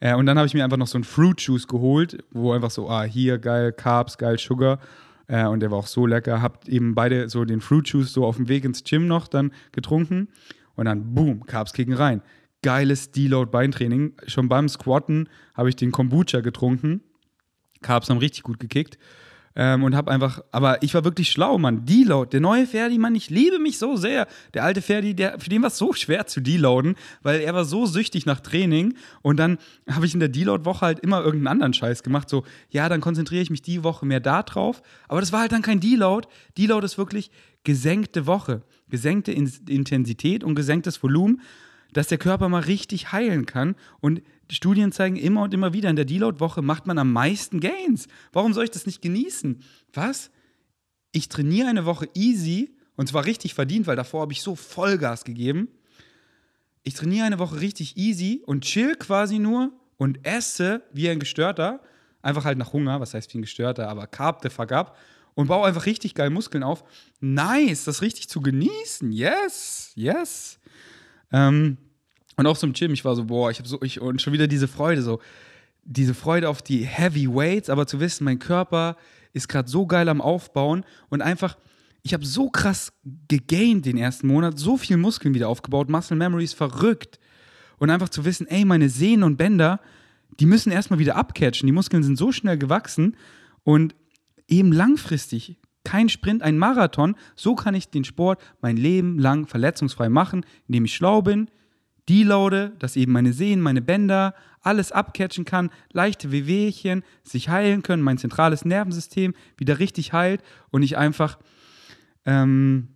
Äh, und dann habe ich mir einfach noch so einen Fruit Juice geholt, wo einfach so, ah, hier geil, Carbs, geil, Sugar. Äh, und der war auch so lecker. Habt eben beide so den Fruit Juice so auf dem Weg ins Gym noch dann getrunken. Und dann, boom, Carbs kicken rein. Geiles Deload-Beintraining. Schon beim Squatten habe ich den Kombucha getrunken Carbs haben richtig gut gekickt. Ähm, und habe einfach, aber ich war wirklich schlau, Mann. Deload, der neue Ferdi, Mann, ich liebe mich so sehr. Der alte Ferdi, der, für den war es so schwer zu deloaden, weil er war so süchtig nach Training. Und dann habe ich in der Deload-Woche halt immer irgendeinen anderen Scheiß gemacht. So, ja, dann konzentriere ich mich die Woche mehr da drauf. Aber das war halt dann kein Deload. Deload ist wirklich gesenkte Woche. Gesenkte Intensität und gesenktes Volumen, dass der Körper mal richtig heilen kann. Und Studien zeigen immer und immer wieder, in der Deload-Woche macht man am meisten Gains. Warum soll ich das nicht genießen? Was? Ich trainiere eine Woche easy und zwar richtig verdient, weil davor habe ich so Vollgas gegeben. Ich trainiere eine Woche richtig easy und chill quasi nur und esse wie ein Gestörter. Einfach halt nach Hunger, was heißt wie ein Gestörter, aber carb the fuck up und baue einfach richtig geil Muskeln auf. Nice, das richtig zu genießen. Yes, yes. Ähm, und auch so im Gym, ich war so, boah, ich habe so, ich, und schon wieder diese Freude, so, diese Freude auf die Heavy Weights, aber zu wissen, mein Körper ist gerade so geil am Aufbauen und einfach, ich habe so krass gegained den ersten Monat, so viel Muskeln wieder aufgebaut, Muscle Memory ist verrückt. Und einfach zu wissen, ey, meine Sehnen und Bänder, die müssen erstmal wieder abcatchen. Die Muskeln sind so schnell gewachsen und eben langfristig, kein Sprint, ein Marathon. So kann ich den Sport mein Leben lang verletzungsfrei machen, indem ich schlau bin, deloade, dass eben meine Sehnen, meine Bänder, alles abcatchen kann, leichte Wehwehchen sich heilen können, mein zentrales Nervensystem wieder richtig heilt und ich einfach, ähm,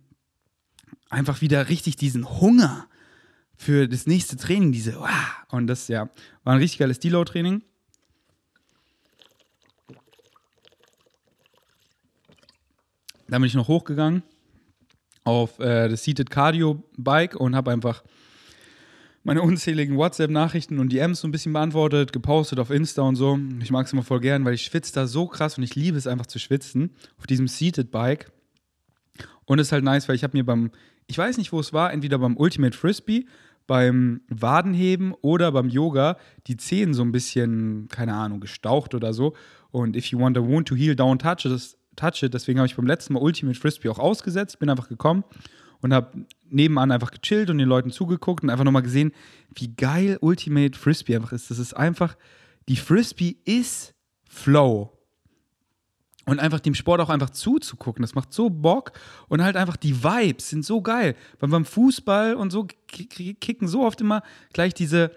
einfach wieder richtig diesen Hunger für das nächste Training, diese, und das ja, war ein richtig geiles Deload-Training. Dann bin ich noch hochgegangen auf äh, das Seated Cardio Bike und habe einfach meine unzähligen WhatsApp-Nachrichten und DMs so ein bisschen beantwortet, gepostet auf Insta und so. Ich mag es immer voll gern, weil ich schwitze da so krass und ich liebe es einfach zu schwitzen auf diesem Seated Bike. Und es ist halt nice, weil ich habe mir beim, ich weiß nicht, wo es war, entweder beim Ultimate Frisbee, beim Wadenheben oder beim Yoga die Zehen so ein bisschen, keine Ahnung, gestaucht oder so. Und if you want a wound to heal, don't touch it. Touch it. Deswegen habe ich beim letzten Mal Ultimate Frisbee auch ausgesetzt, bin einfach gekommen und habe nebenan einfach gechillt und den Leuten zugeguckt und einfach nochmal gesehen, wie geil Ultimate Frisbee einfach ist. Das ist einfach, die Frisbee ist Flow. Und einfach dem Sport auch einfach zuzugucken, das macht so Bock. Und halt einfach die Vibes sind so geil. Weil beim Fußball und so kicken so oft immer gleich diese,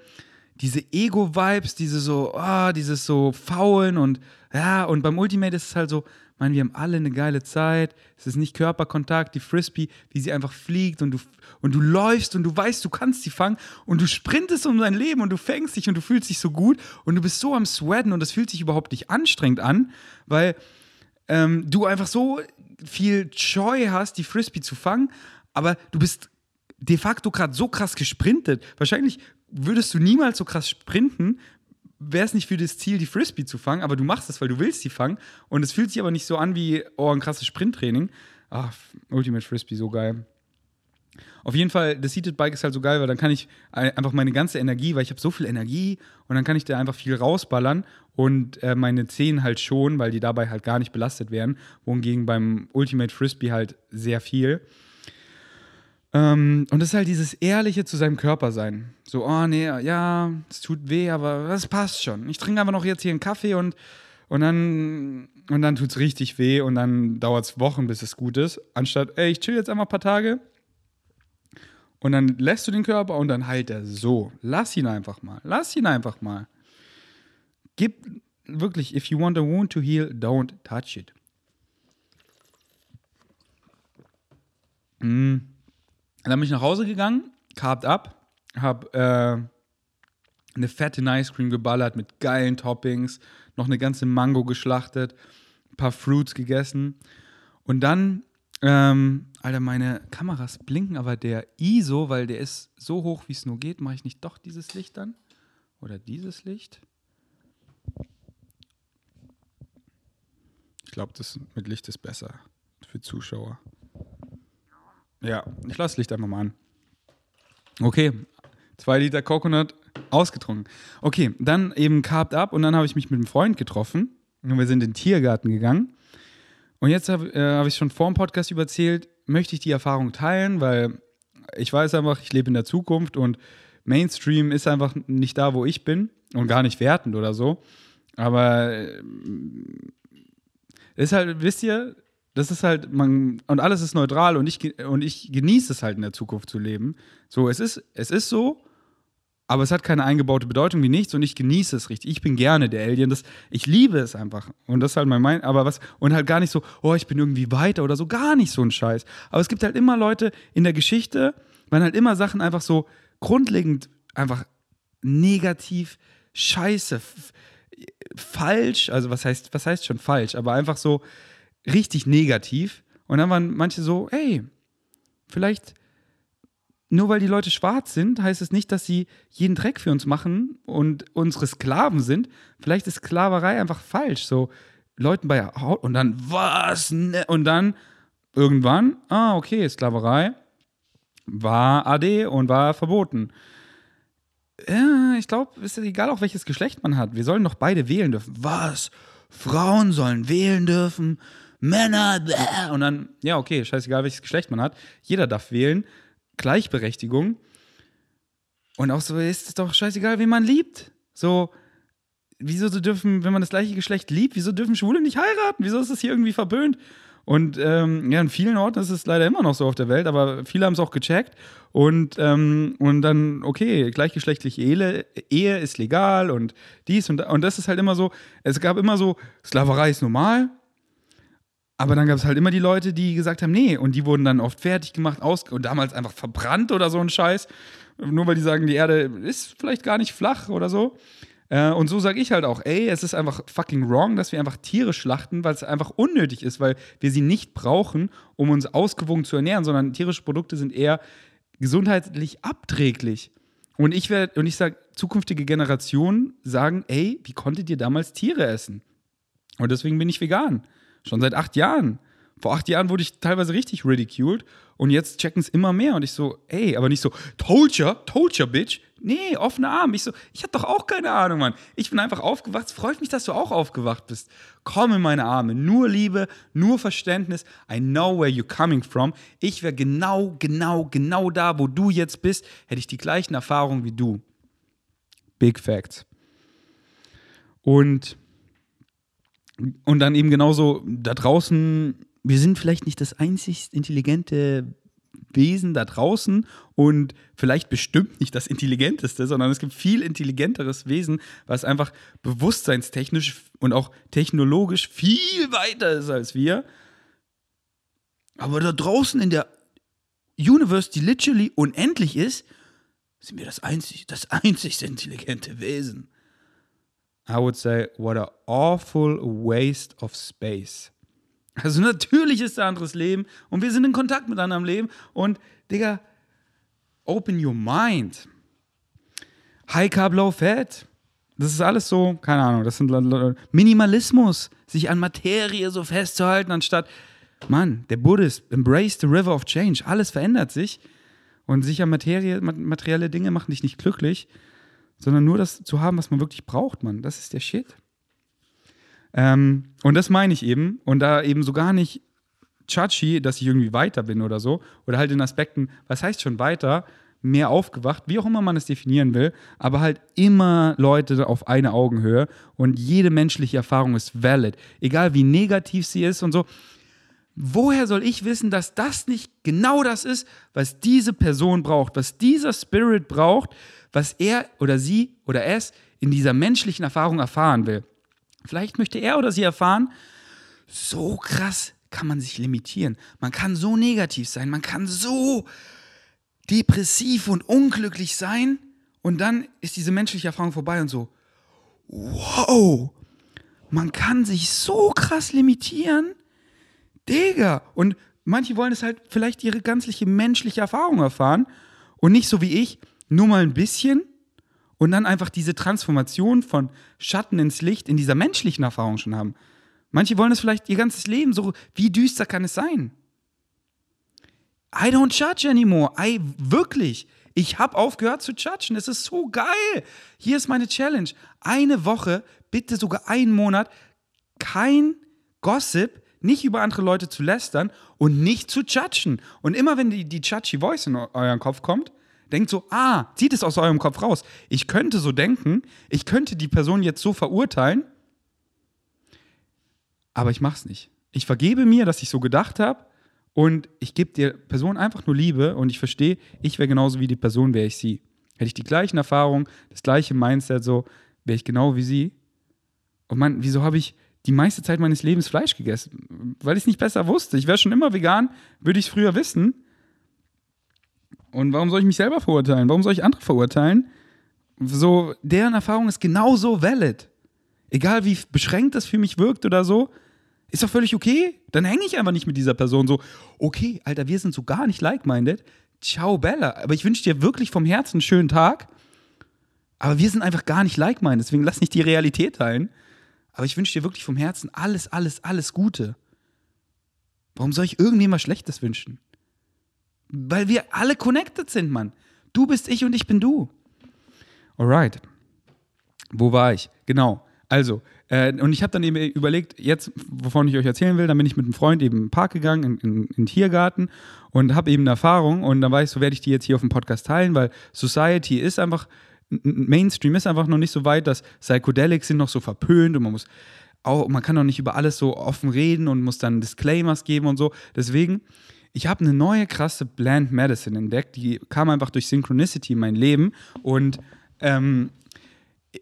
diese Ego-Vibes, diese so, oh, dieses so Faulen und ja, und beim Ultimate ist es halt so, Mann, wir haben alle eine geile Zeit. Es ist nicht Körperkontakt, die Frisbee, wie sie einfach fliegt und du, und du läufst und du weißt, du kannst sie fangen und du sprintest um dein Leben und du fängst dich und du fühlst dich so gut und du bist so am Sweaten und das fühlt sich überhaupt nicht anstrengend an, weil ähm, du einfach so viel Joy hast, die Frisbee zu fangen, aber du bist de facto gerade so krass gesprintet. Wahrscheinlich würdest du niemals so krass sprinten, wäre es nicht für das Ziel, die Frisbee zu fangen, aber du machst es, weil du willst sie fangen. Und es fühlt sich aber nicht so an wie, oh, ein krasses Sprinttraining. Ach, Ultimate Frisbee, so geil. Auf jeden Fall, das Seated Bike ist halt so geil, weil dann kann ich einfach meine ganze Energie, weil ich habe so viel Energie und dann kann ich da einfach viel rausballern und äh, meine Zehen halt schon, weil die dabei halt gar nicht belastet werden. Wohingegen beim Ultimate Frisbee halt sehr viel. Ähm, und das ist halt dieses Ehrliche zu seinem Körper sein. So, oh nee, ja, es tut weh, aber das passt schon. Ich trinke einfach noch jetzt hier einen Kaffee und, und dann, und dann tut es richtig weh und dann dauert es Wochen, bis es gut ist. Anstatt, ey, ich chill jetzt einfach ein paar Tage und dann lässt du den Körper und dann heilt er so. Lass ihn einfach mal. Lass ihn einfach mal. Gib wirklich, if you want a wound to heal, don't touch it. Mm. Dann bin ich nach Hause gegangen, carved ab, hab äh, eine fette Ice Cream geballert mit geilen Toppings, noch eine ganze Mango geschlachtet, ein paar Fruits gegessen. Und dann, ähm, Alter, meine Kameras blinken, aber der ISO, weil der ist so hoch, wie es nur geht, mache ich nicht doch dieses Licht dann? Oder dieses Licht? Ich glaube, das mit Licht ist besser für Zuschauer. Ja, ich lasse Licht einfach mal an. Okay, zwei Liter Coconut ausgetrunken. Okay, dann eben carved ab und dann habe ich mich mit einem Freund getroffen und wir sind in den Tiergarten gegangen. Und jetzt habe äh, hab ich schon vor dem Podcast überzählt, möchte ich die Erfahrung teilen, weil ich weiß einfach, ich lebe in der Zukunft und Mainstream ist einfach nicht da, wo ich bin und gar nicht wertend oder so. Aber äh, ist halt, wisst ihr, das ist halt, man, und alles ist neutral und ich, und ich genieße es halt in der Zukunft zu leben. So, es ist, es ist so, aber es hat keine eingebaute Bedeutung wie nichts und ich genieße es richtig. Ich bin gerne der Alien. Das, ich liebe es einfach. Und das ist halt mein, mein, aber was, und halt gar nicht so, oh, ich bin irgendwie weiter oder so, gar nicht so ein Scheiß. Aber es gibt halt immer Leute in der Geschichte, waren halt immer Sachen einfach so grundlegend einfach negativ, scheiße, falsch, also was heißt, was heißt schon falsch, aber einfach so, richtig negativ. Und dann waren manche so, ey, vielleicht nur weil die Leute schwarz sind, heißt es nicht, dass sie jeden Dreck für uns machen und unsere Sklaven sind. Vielleicht ist Sklaverei einfach falsch. So Leuten bei Haut und dann was ne? und dann irgendwann, ah okay, Sklaverei war AD und war verboten. Ja, ich glaube, ist egal auch welches Geschlecht man hat. Wir sollen doch beide wählen dürfen. Was? Frauen sollen wählen dürfen? Männer, bäh. und dann, ja, okay, scheißegal, welches Geschlecht man hat. Jeder darf wählen. Gleichberechtigung. Und auch so ist es doch scheißegal, wen man liebt. So, wieso so dürfen, wenn man das gleiche Geschlecht liebt, wieso dürfen Schwule nicht heiraten? Wieso ist das hier irgendwie verböhnt? Und ähm, ja, in vielen Orten ist es leider immer noch so auf der Welt, aber viele haben es auch gecheckt. Und, ähm, und dann, okay, gleichgeschlechtliche Ehe, Ehe ist legal und dies und, und das ist halt immer so, es gab immer so, Sklaverei ist normal, aber dann gab es halt immer die Leute, die gesagt haben, nee, und die wurden dann oft fertig gemacht, aus und damals einfach verbrannt oder so ein Scheiß. Nur weil die sagen, die Erde ist vielleicht gar nicht flach oder so. Äh, und so sage ich halt auch, ey, es ist einfach fucking wrong, dass wir einfach Tiere schlachten, weil es einfach unnötig ist, weil wir sie nicht brauchen, um uns ausgewogen zu ernähren, sondern tierische Produkte sind eher gesundheitlich abträglich. Und ich werde, und ich sage, zukünftige Generationen sagen, ey, wie konntet ihr damals Tiere essen? Und deswegen bin ich vegan. Schon seit acht Jahren. Vor acht Jahren wurde ich teilweise richtig ridiculed und jetzt checken es immer mehr und ich so, ey, aber nicht so, told ya, told ya, bitch. Nee, offene Arme. Ich so, ich hab doch auch keine Ahnung, Mann. Ich bin einfach aufgewacht. Es freut mich, dass du auch aufgewacht bist. Komm in meine Arme. Nur Liebe, nur Verständnis. I know where you're coming from. Ich wäre genau, genau, genau da, wo du jetzt bist, hätte ich die gleichen Erfahrungen wie du. Big Facts. Und und dann eben genauso da draußen, wir sind vielleicht nicht das einzig intelligente Wesen da draußen und vielleicht bestimmt nicht das intelligenteste, sondern es gibt viel intelligenteres Wesen, was einfach bewusstseinstechnisch und auch technologisch viel weiter ist als wir. Aber da draußen in der Universe, die literally unendlich ist, sind wir das einzig, das einzig intelligente Wesen. I would say, what a awful waste of space. Also natürlich ist da anderes Leben und wir sind in Kontakt mit anderem Leben und Digga, open your mind. High Carb, Low Fat. Das ist alles so, keine Ahnung, das sind Minimalismus, sich an Materie so festzuhalten, anstatt, Mann, der Buddhist, embrace the river of change, alles verändert sich und sich an Materie, materielle Dinge machen dich nicht glücklich, sondern nur das zu haben, was man wirklich braucht, Mann. Das ist der Shit. Ähm, und das meine ich eben. Und da eben so gar nicht chachi, dass ich irgendwie weiter bin oder so. Oder halt in Aspekten, was heißt schon weiter, mehr aufgewacht, wie auch immer man es definieren will, aber halt immer Leute auf eine Augenhöhe und jede menschliche Erfahrung ist valid, egal wie negativ sie ist und so. Woher soll ich wissen, dass das nicht genau das ist, was diese Person braucht, was dieser Spirit braucht, was er oder sie oder es in dieser menschlichen Erfahrung erfahren will? Vielleicht möchte er oder sie erfahren, so krass kann man sich limitieren. Man kann so negativ sein, man kann so depressiv und unglücklich sein und dann ist diese menschliche Erfahrung vorbei und so, wow, man kann sich so krass limitieren, Digga. Und manche wollen es halt vielleicht ihre ganzliche menschliche Erfahrung erfahren und nicht so wie ich, nur mal ein bisschen und dann einfach diese Transformation von Schatten ins Licht in dieser menschlichen Erfahrung schon haben. Manche wollen es vielleicht ihr ganzes Leben so, wie düster kann es sein? I don't judge anymore. I wirklich. Ich habe aufgehört zu judgen. Es ist so geil. Hier ist meine Challenge. Eine Woche, bitte sogar einen Monat, kein Gossip, nicht über andere Leute zu lästern und nicht zu judgen. Und immer wenn die, die judgy Voice in euren Kopf kommt, denkt so, ah, zieht es aus eurem Kopf raus. Ich könnte so denken, ich könnte die Person jetzt so verurteilen, aber ich mache es nicht. Ich vergebe mir, dass ich so gedacht habe und ich gebe der Person einfach nur Liebe und ich verstehe, ich wäre genauso wie die Person, wäre ich sie. Hätte ich die gleichen Erfahrungen, das gleiche Mindset, so wäre ich genau wie sie. Und man, wieso habe ich die meiste Zeit meines Lebens Fleisch gegessen? Weil ich es nicht besser wusste. Ich wäre schon immer vegan, würde ich es früher wissen. Und warum soll ich mich selber verurteilen? Warum soll ich andere verurteilen? So, deren Erfahrung ist genauso valid. Egal wie beschränkt das für mich wirkt oder so, ist doch völlig okay. Dann hänge ich einfach nicht mit dieser Person so, okay, Alter, wir sind so gar nicht like-minded. Ciao, Bella. Aber ich wünsche dir wirklich vom Herzen einen schönen Tag. Aber wir sind einfach gar nicht like-minded. Deswegen lass nicht die Realität teilen. Aber ich wünsche dir wirklich vom Herzen alles, alles, alles Gute. Warum soll ich irgendjemand Schlechtes wünschen? Weil wir alle connected sind, Mann. Du bist ich und ich bin du. Alright. Wo war ich? Genau. Also, äh, und ich habe dann eben überlegt, jetzt, wovon ich euch erzählen will, dann bin ich mit einem Freund eben im Park gegangen, in, in, in den Tiergarten und habe eben eine Erfahrung und dann weiß ich, so werde ich die jetzt hier auf dem Podcast teilen, weil Society ist einfach, Mainstream ist einfach noch nicht so weit, dass Psychedelics sind noch so verpönt und man muss auch, man kann doch nicht über alles so offen reden und muss dann Disclaimers geben und so. Deswegen, ich habe eine neue krasse Bland Medicine entdeckt, die kam einfach durch Synchronicity in mein Leben und ähm,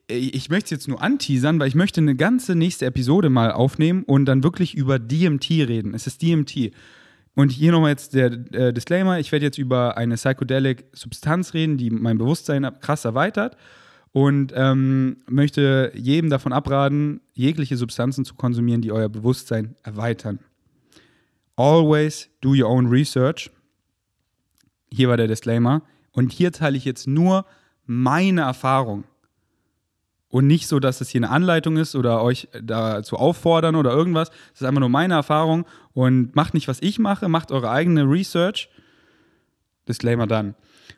ich möchte es jetzt nur anteasern, weil ich möchte eine ganze nächste Episode mal aufnehmen und dann wirklich über DMT reden. Es ist DMT. Und hier nochmal jetzt der äh, Disclaimer: Ich werde jetzt über eine psychedelic Substanz reden, die mein Bewusstsein krass erweitert und ähm, möchte jedem davon abraten, jegliche Substanzen zu konsumieren, die euer Bewusstsein erweitern. Always do your own research. Hier war der Disclaimer. Und hier teile ich jetzt nur meine Erfahrung und nicht so, dass es hier eine Anleitung ist oder euch dazu auffordern oder irgendwas. Das ist einfach nur meine Erfahrung und macht nicht, was ich mache, macht eure eigene Research. Disclaimer dann.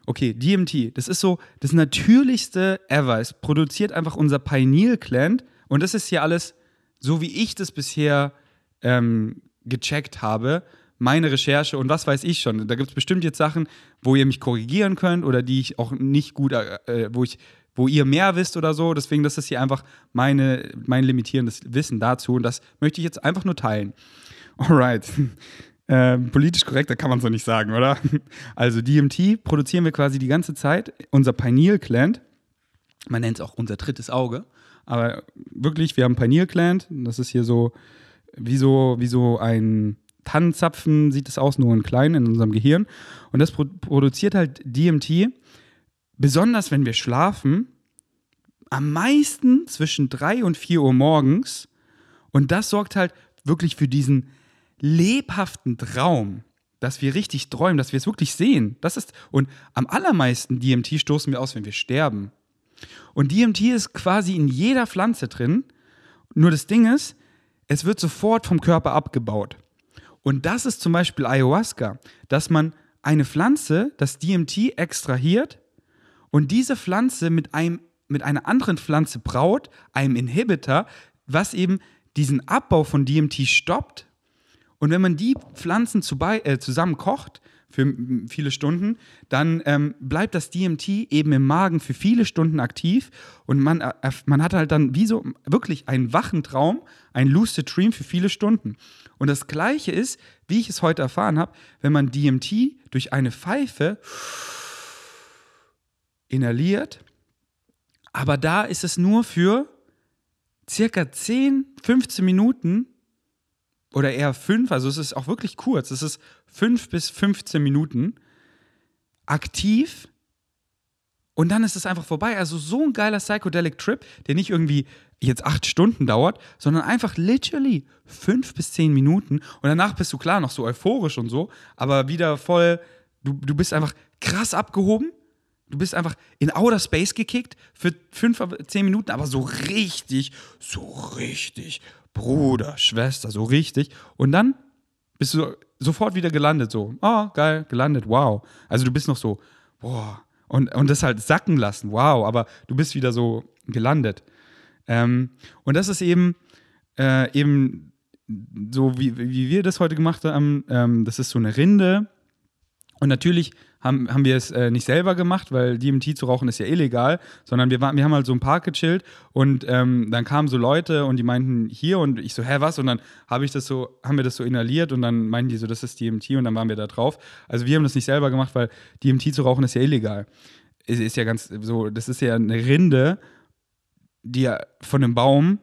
Okay, DMT, das ist so das natürlichste ever. Es produziert einfach unser Pineal Gland und das ist hier alles, so wie ich das bisher ähm, gecheckt habe, meine Recherche und was weiß ich schon. Da gibt es bestimmt jetzt Sachen, wo ihr mich korrigieren könnt oder die ich auch nicht gut, äh, wo ich wo ihr mehr wisst oder so. Deswegen, das ist hier einfach meine, mein limitierendes Wissen dazu und das möchte ich jetzt einfach nur teilen. *laughs* Alright. *laughs* Äh, politisch korrekter kann man so nicht sagen, oder? *laughs* Also DMT produzieren wir quasi die ganze Zeit. Unser Pineal Gland, man nennt es auch unser drittes Auge, aber wirklich, wir haben Pineal Gland, das ist hier so wie so, wie so ein Tannenzapfen, sieht es aus, nur in klein in unserem Gehirn. Und das pro produziert halt DMT, besonders wenn wir schlafen, am meisten zwischen 3 und 4 Uhr morgens. Und das sorgt halt wirklich für diesen lebhaften Traum, dass wir richtig träumen, dass wir es wirklich sehen. Das ist, und am allermeisten DMT stoßen wir aus, wenn wir sterben. Und DMT ist quasi in jeder Pflanze drin. Nur das Ding ist, es wird sofort vom Körper abgebaut. Und das ist zum Beispiel Ayahuasca, dass man eine Pflanze, das DMT, extrahiert und diese Pflanze mit, einem, mit einer anderen Pflanze braut, einem Inhibitor, was eben diesen Abbau von DMT stoppt und wenn man die Pflanzen zu äh, zusammen kocht für viele Stunden, dann ähm, bleibt das DMT eben im Magen für viele Stunden aktiv und man, äh, man hat halt dann wie so wirklich einen wachen Traum, ein lucid Dream für viele Stunden. Und das Gleiche ist, wie ich es heute erfahren habe, wenn man DMT durch eine Pfeife inhaliert, aber da ist es nur für circa 10, 15 Minuten oder eher fünf, also es ist auch wirklich kurz, es ist fünf bis 15 Minuten aktiv und dann ist es einfach vorbei. Also so ein geiler Psychedelic Trip, der nicht irgendwie jetzt acht Stunden dauert, sondern einfach literally fünf bis zehn Minuten und danach bist du klar noch so euphorisch und so, aber wieder voll, du, du bist einfach krass abgehoben. Du bist einfach in Outer Space gekickt für fünf, zehn Minuten, aber so richtig, so richtig Bruder, Schwester, so richtig. Und dann bist du sofort wieder gelandet, so, oh, geil, gelandet, wow. Also du bist noch so, boah, und, und das halt sacken lassen, wow, aber du bist wieder so gelandet. Ähm, und das ist eben, äh, eben so, wie, wie wir das heute gemacht haben, ähm, das ist so eine Rinde. Und natürlich haben, haben wir es äh, nicht selber gemacht, weil DMT zu rauchen ist ja illegal, sondern wir, waren, wir haben halt so im Park gechillt und ähm, dann kamen so Leute und die meinten hier und ich so, hä, was? Und dann habe ich das so, haben wir das so inhaliert und dann meinten die so, das ist DMT und dann waren wir da drauf. Also wir haben das nicht selber gemacht, weil DMT zu rauchen ist ja illegal. Ist, ist ja ganz so, das ist ja eine Rinde, die ja von einem Baum,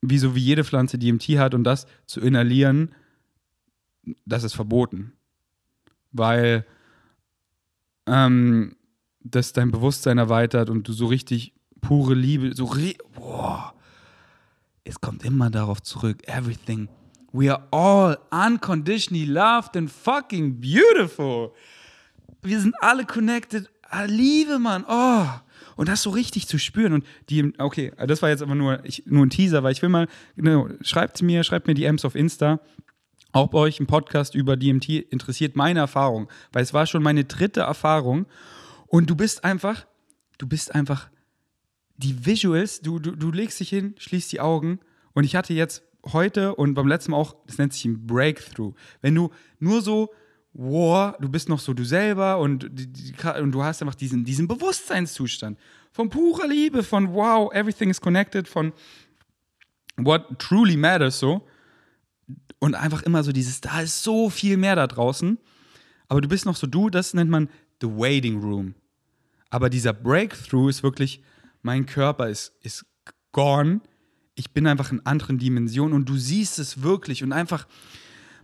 wie so wie jede Pflanze DMT hat und das zu inhalieren, das ist verboten. Weil ähm, das dein Bewusstsein erweitert und du so richtig pure Liebe, so, boah, es kommt immer darauf zurück, everything. We are all unconditionally loved and fucking beautiful. Wir sind alle connected. Ah, Liebe, Mann. Oh. Und das so richtig zu spüren. Und die, okay, das war jetzt aber nur, ich, nur ein Teaser, weil ich will mal, ne, schreibt mir, schreibt mir die M's auf Insta ob euch ein Podcast über DMT interessiert, meine Erfahrung, weil es war schon meine dritte Erfahrung. Und du bist einfach, du bist einfach die Visuals, du, du, du legst dich hin, schließt die Augen. Und ich hatte jetzt heute und beim letzten Mal auch, das nennt sich ein Breakthrough. Wenn du nur so, wow, du bist noch so du selber und, und du hast einfach diesen, diesen Bewusstseinszustand von purer Liebe, von wow, everything is connected, von what truly matters so und einfach immer so dieses, da ist so viel mehr da draußen. Aber du bist noch so du, das nennt man the waiting room. Aber dieser Breakthrough ist wirklich, mein Körper ist, ist gone. Ich bin einfach in anderen Dimensionen und du siehst es wirklich und einfach,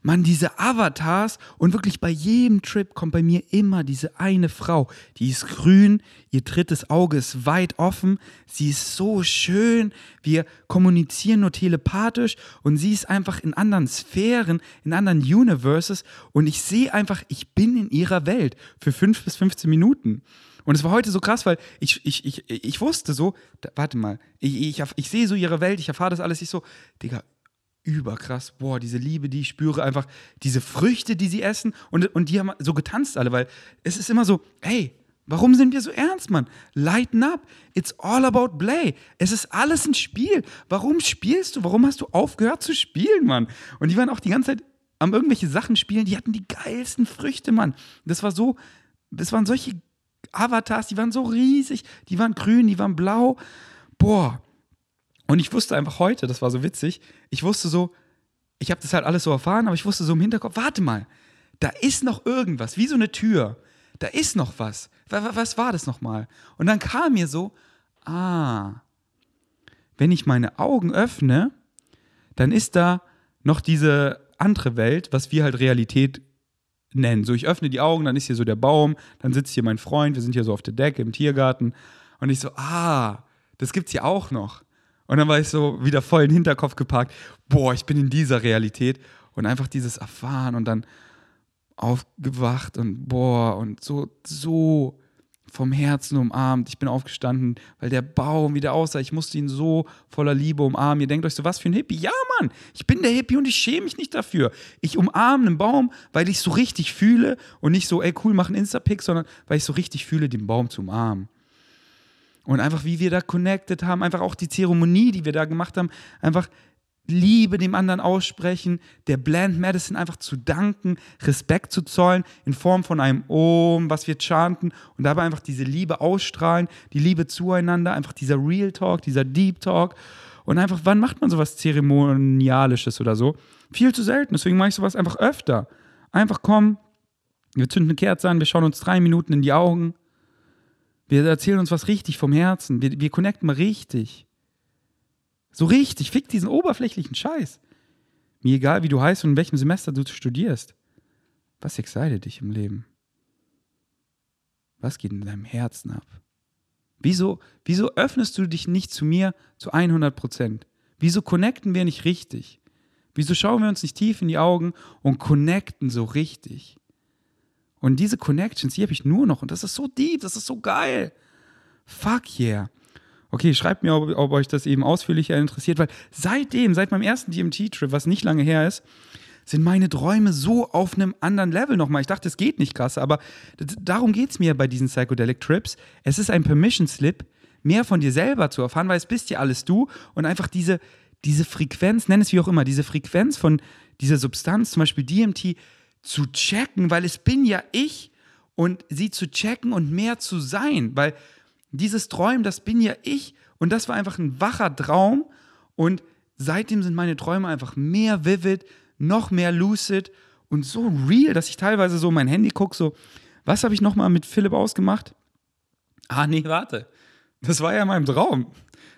man, diese Avatars und wirklich bei jedem Trip kommt bei mir immer diese eine Frau, die ist grün, ihr drittes Auge ist weit offen, sie ist so schön, wir kommunizieren nur telepathisch und sie ist einfach in anderen Sphären, in anderen Universes und ich sehe einfach, ich bin in ihrer Welt für fünf bis 15 Minuten. Und es war heute so krass, weil ich, ich, ich, ich wusste so, da, warte mal, ich, ich, ich sehe so ihre Welt, ich erfahre das alles, ich so, Digga, überkrass. Boah, diese Liebe, die ich spüre, einfach diese Früchte, die sie essen. Und, und die haben so getanzt alle, weil es ist immer so, hey, warum sind wir so ernst, Mann? Lighten up. It's all about play. Es ist alles ein Spiel. Warum spielst du? Warum hast du aufgehört zu spielen, Mann? Und die waren auch die ganze Zeit am irgendwelche Sachen spielen. Die hatten die geilsten Früchte, Mann. Das war so, das waren solche Avatars, die waren so riesig. Die waren grün, die waren blau. Boah, und ich wusste einfach heute, das war so witzig, ich wusste so, ich habe das halt alles so erfahren, aber ich wusste so im Hinterkopf, warte mal, da ist noch irgendwas, wie so eine Tür. Da ist noch was. Was, war das nochmal? Und dann kam mir so, ah, wenn ich meine Augen öffne, dann ist da noch diese andere Welt, was wir halt Realität nennen. So, ich öffne die Augen, dann ist hier so der Baum, dann sitzt hier mein Freund, wir sind hier so auf der Decke im Tiergarten. Und ich so, ah, das gibt's hier auch noch. Und dann war ich so wieder voll in den Hinterkopf geparkt, boah, ich bin in dieser Realität. Und einfach dieses Erfahren und dann aufgewacht und boah, und so, so vom Herzen umarmt. Ich bin aufgestanden, weil der Baum wieder aussah. Ich musste ihn so voller Liebe umarmen. Ihr denkt euch so, was für ein Hippie? Ja, Mann, ich bin der Hippie und ich schäme mich nicht dafür. Ich umarme einen Baum, weil ich so richtig fühle und nicht so, ey, cool, mach einen Insta-Pick, sondern weil ich so richtig fühle, den Baum zu umarmen. Und einfach, wie wir da connected haben, einfach auch die Zeremonie, die wir da gemacht haben, einfach Liebe dem anderen aussprechen, der Blend Medicine einfach zu danken, Respekt zu zollen in Form von einem Om, was wir chanten und dabei einfach diese Liebe ausstrahlen, die Liebe zueinander, einfach dieser Real Talk, dieser Deep Talk und einfach, wann macht man sowas Zeremonialisches oder so? Viel zu selten, deswegen mache ich sowas einfach öfter. Einfach kommen, wir zünden eine Kerze an, wir schauen uns drei Minuten in die Augen, wir erzählen uns was richtig vom Herzen, wir, wir connecten mal richtig. So richtig, fick diesen oberflächlichen Scheiß. Mir egal, wie du heißt und in welchem Semester du studierst. Was excited dich im Leben? Was geht in deinem Herzen ab? Wieso, wieso öffnest du dich nicht zu mir zu 100 Prozent? Wieso connecten wir nicht richtig? Wieso schauen wir uns nicht tief in die Augen und connecten so richtig? Und diese Connections, die habe ich nur noch und das ist so deep, das ist so geil. Fuck yeah. Okay, schreibt mir, ob, ob, euch das eben ausführlicher interessiert, weil seitdem, seit meinem ersten DMT-Trip, was nicht lange her ist, sind meine Träume so auf einem anderen Level nochmal. Ich dachte, es geht nicht krass, aber darum geht es mir bei diesen Psychedelic Trips. Es ist ein Permission Slip, mehr von dir selber zu erfahren, weil es bist ja alles du und einfach diese, diese Frequenz, nenn es wie auch immer, diese Frequenz von dieser Substanz, zum Beispiel DMT, zu checken, weil es bin ja ich und sie zu checken und mehr zu sein, weil dieses Träumen, das bin ja ich. Und das war einfach ein wacher Traum. Und seitdem sind meine Träume einfach mehr vivid, noch mehr lucid und so real, dass ich teilweise so mein Handy gucke, so, was habe ich nochmal mit Philipp ausgemacht? Ah, nee, warte. Das war ja in meinem Traum.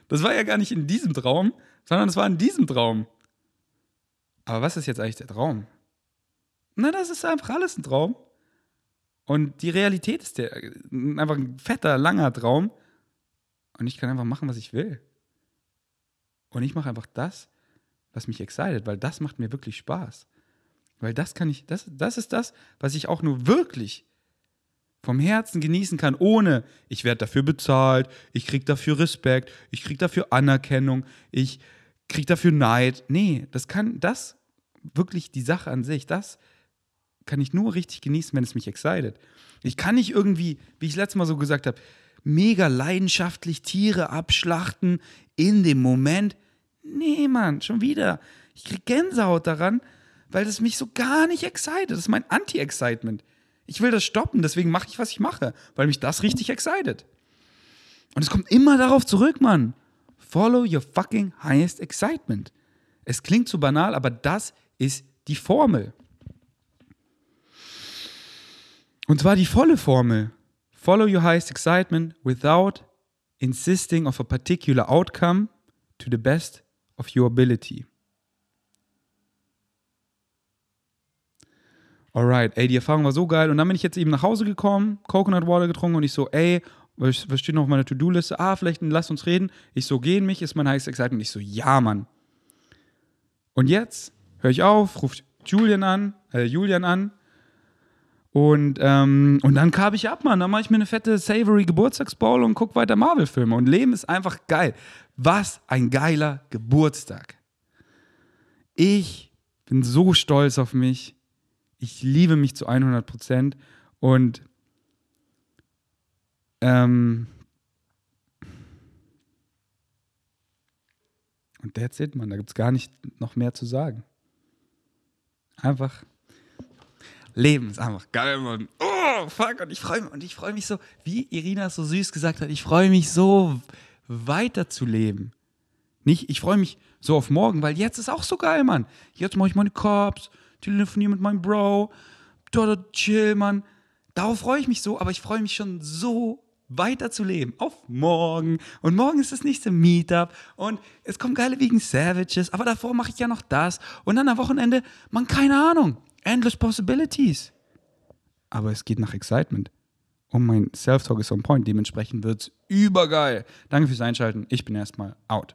Das war ja gar nicht in diesem Traum, sondern es war in diesem Traum. Aber was ist jetzt eigentlich der Traum? Na, das ist einfach alles ein Traum. Und die Realität ist der, einfach ein fetter, langer Traum. Und ich kann einfach machen, was ich will. Und ich mache einfach das, was mich excited, weil das macht mir wirklich Spaß. Weil das kann ich, das, das ist das, was ich auch nur wirklich vom Herzen genießen kann, ohne ich werde dafür bezahlt, ich kriege dafür Respekt, ich kriege dafür Anerkennung, ich kriege dafür Neid. Nee, das kann, das wirklich die Sache an sich, das kann ich nur richtig genießen, wenn es mich excited. Ich kann nicht irgendwie, wie ich letztes Mal so gesagt habe, mega leidenschaftlich Tiere abschlachten in dem Moment. Nee, Mann, schon wieder. Ich krieg Gänsehaut daran, weil das mich so gar nicht excited. Das ist mein Anti-Excitement. Ich will das stoppen, deswegen mache ich, was ich mache, weil mich das richtig excited. Und es kommt immer darauf zurück, Mann. Follow your fucking highest excitement. Es klingt zu banal, aber das ist die Formel. Und zwar die volle Formel. Follow your highest excitement without insisting of a particular outcome to the best of your ability. Alright, ey, die Erfahrung war so geil. Und dann bin ich jetzt eben nach Hause gekommen, Coconut Water getrunken und ich so, ey, was steht noch auf meiner To-Do-Liste? Ah, vielleicht lass uns reden. Ich so, gehen mich ist mein highest excitement. Ich so, ja, Mann. Und jetzt höre ich auf, ruft Julian an, äh, Julian an und, ähm, und dann kam ich ab, Mann. Dann mache ich mir eine fette Savory Geburtstagsbowl und gucke weiter Marvel-Filme. Und Leben ist einfach geil. Was ein geiler Geburtstag. Ich bin so stolz auf mich. Ich liebe mich zu 100 Prozent. Und ähm, und that's it, Mann. Da gibt es gar nicht noch mehr zu sagen. Einfach Leben ist einfach geil, Mann. Oh, fuck. Und ich freue mich, und mich so, wie Irina so süß gesagt hat, ich freue mich so, weiterzuleben. Nicht, ich freue mich so auf morgen, weil jetzt ist auch so geil, Mann. Jetzt mache ich meine Cops, telefoniere mit meinem Bro, dort chill, Mann. Darauf freue ich mich so, aber ich freue mich schon so weiter zu leben. Auf morgen. Und morgen ist das nächste Meetup. Und es kommen geile Vegan Savages. Aber davor mache ich ja noch das. Und dann am Wochenende, man, keine Ahnung. Endless Possibilities. Aber es geht nach Excitement. Und mein Self-Talk ist on point. Dementsprechend wird es übergeil. Danke fürs Einschalten. Ich bin erstmal out.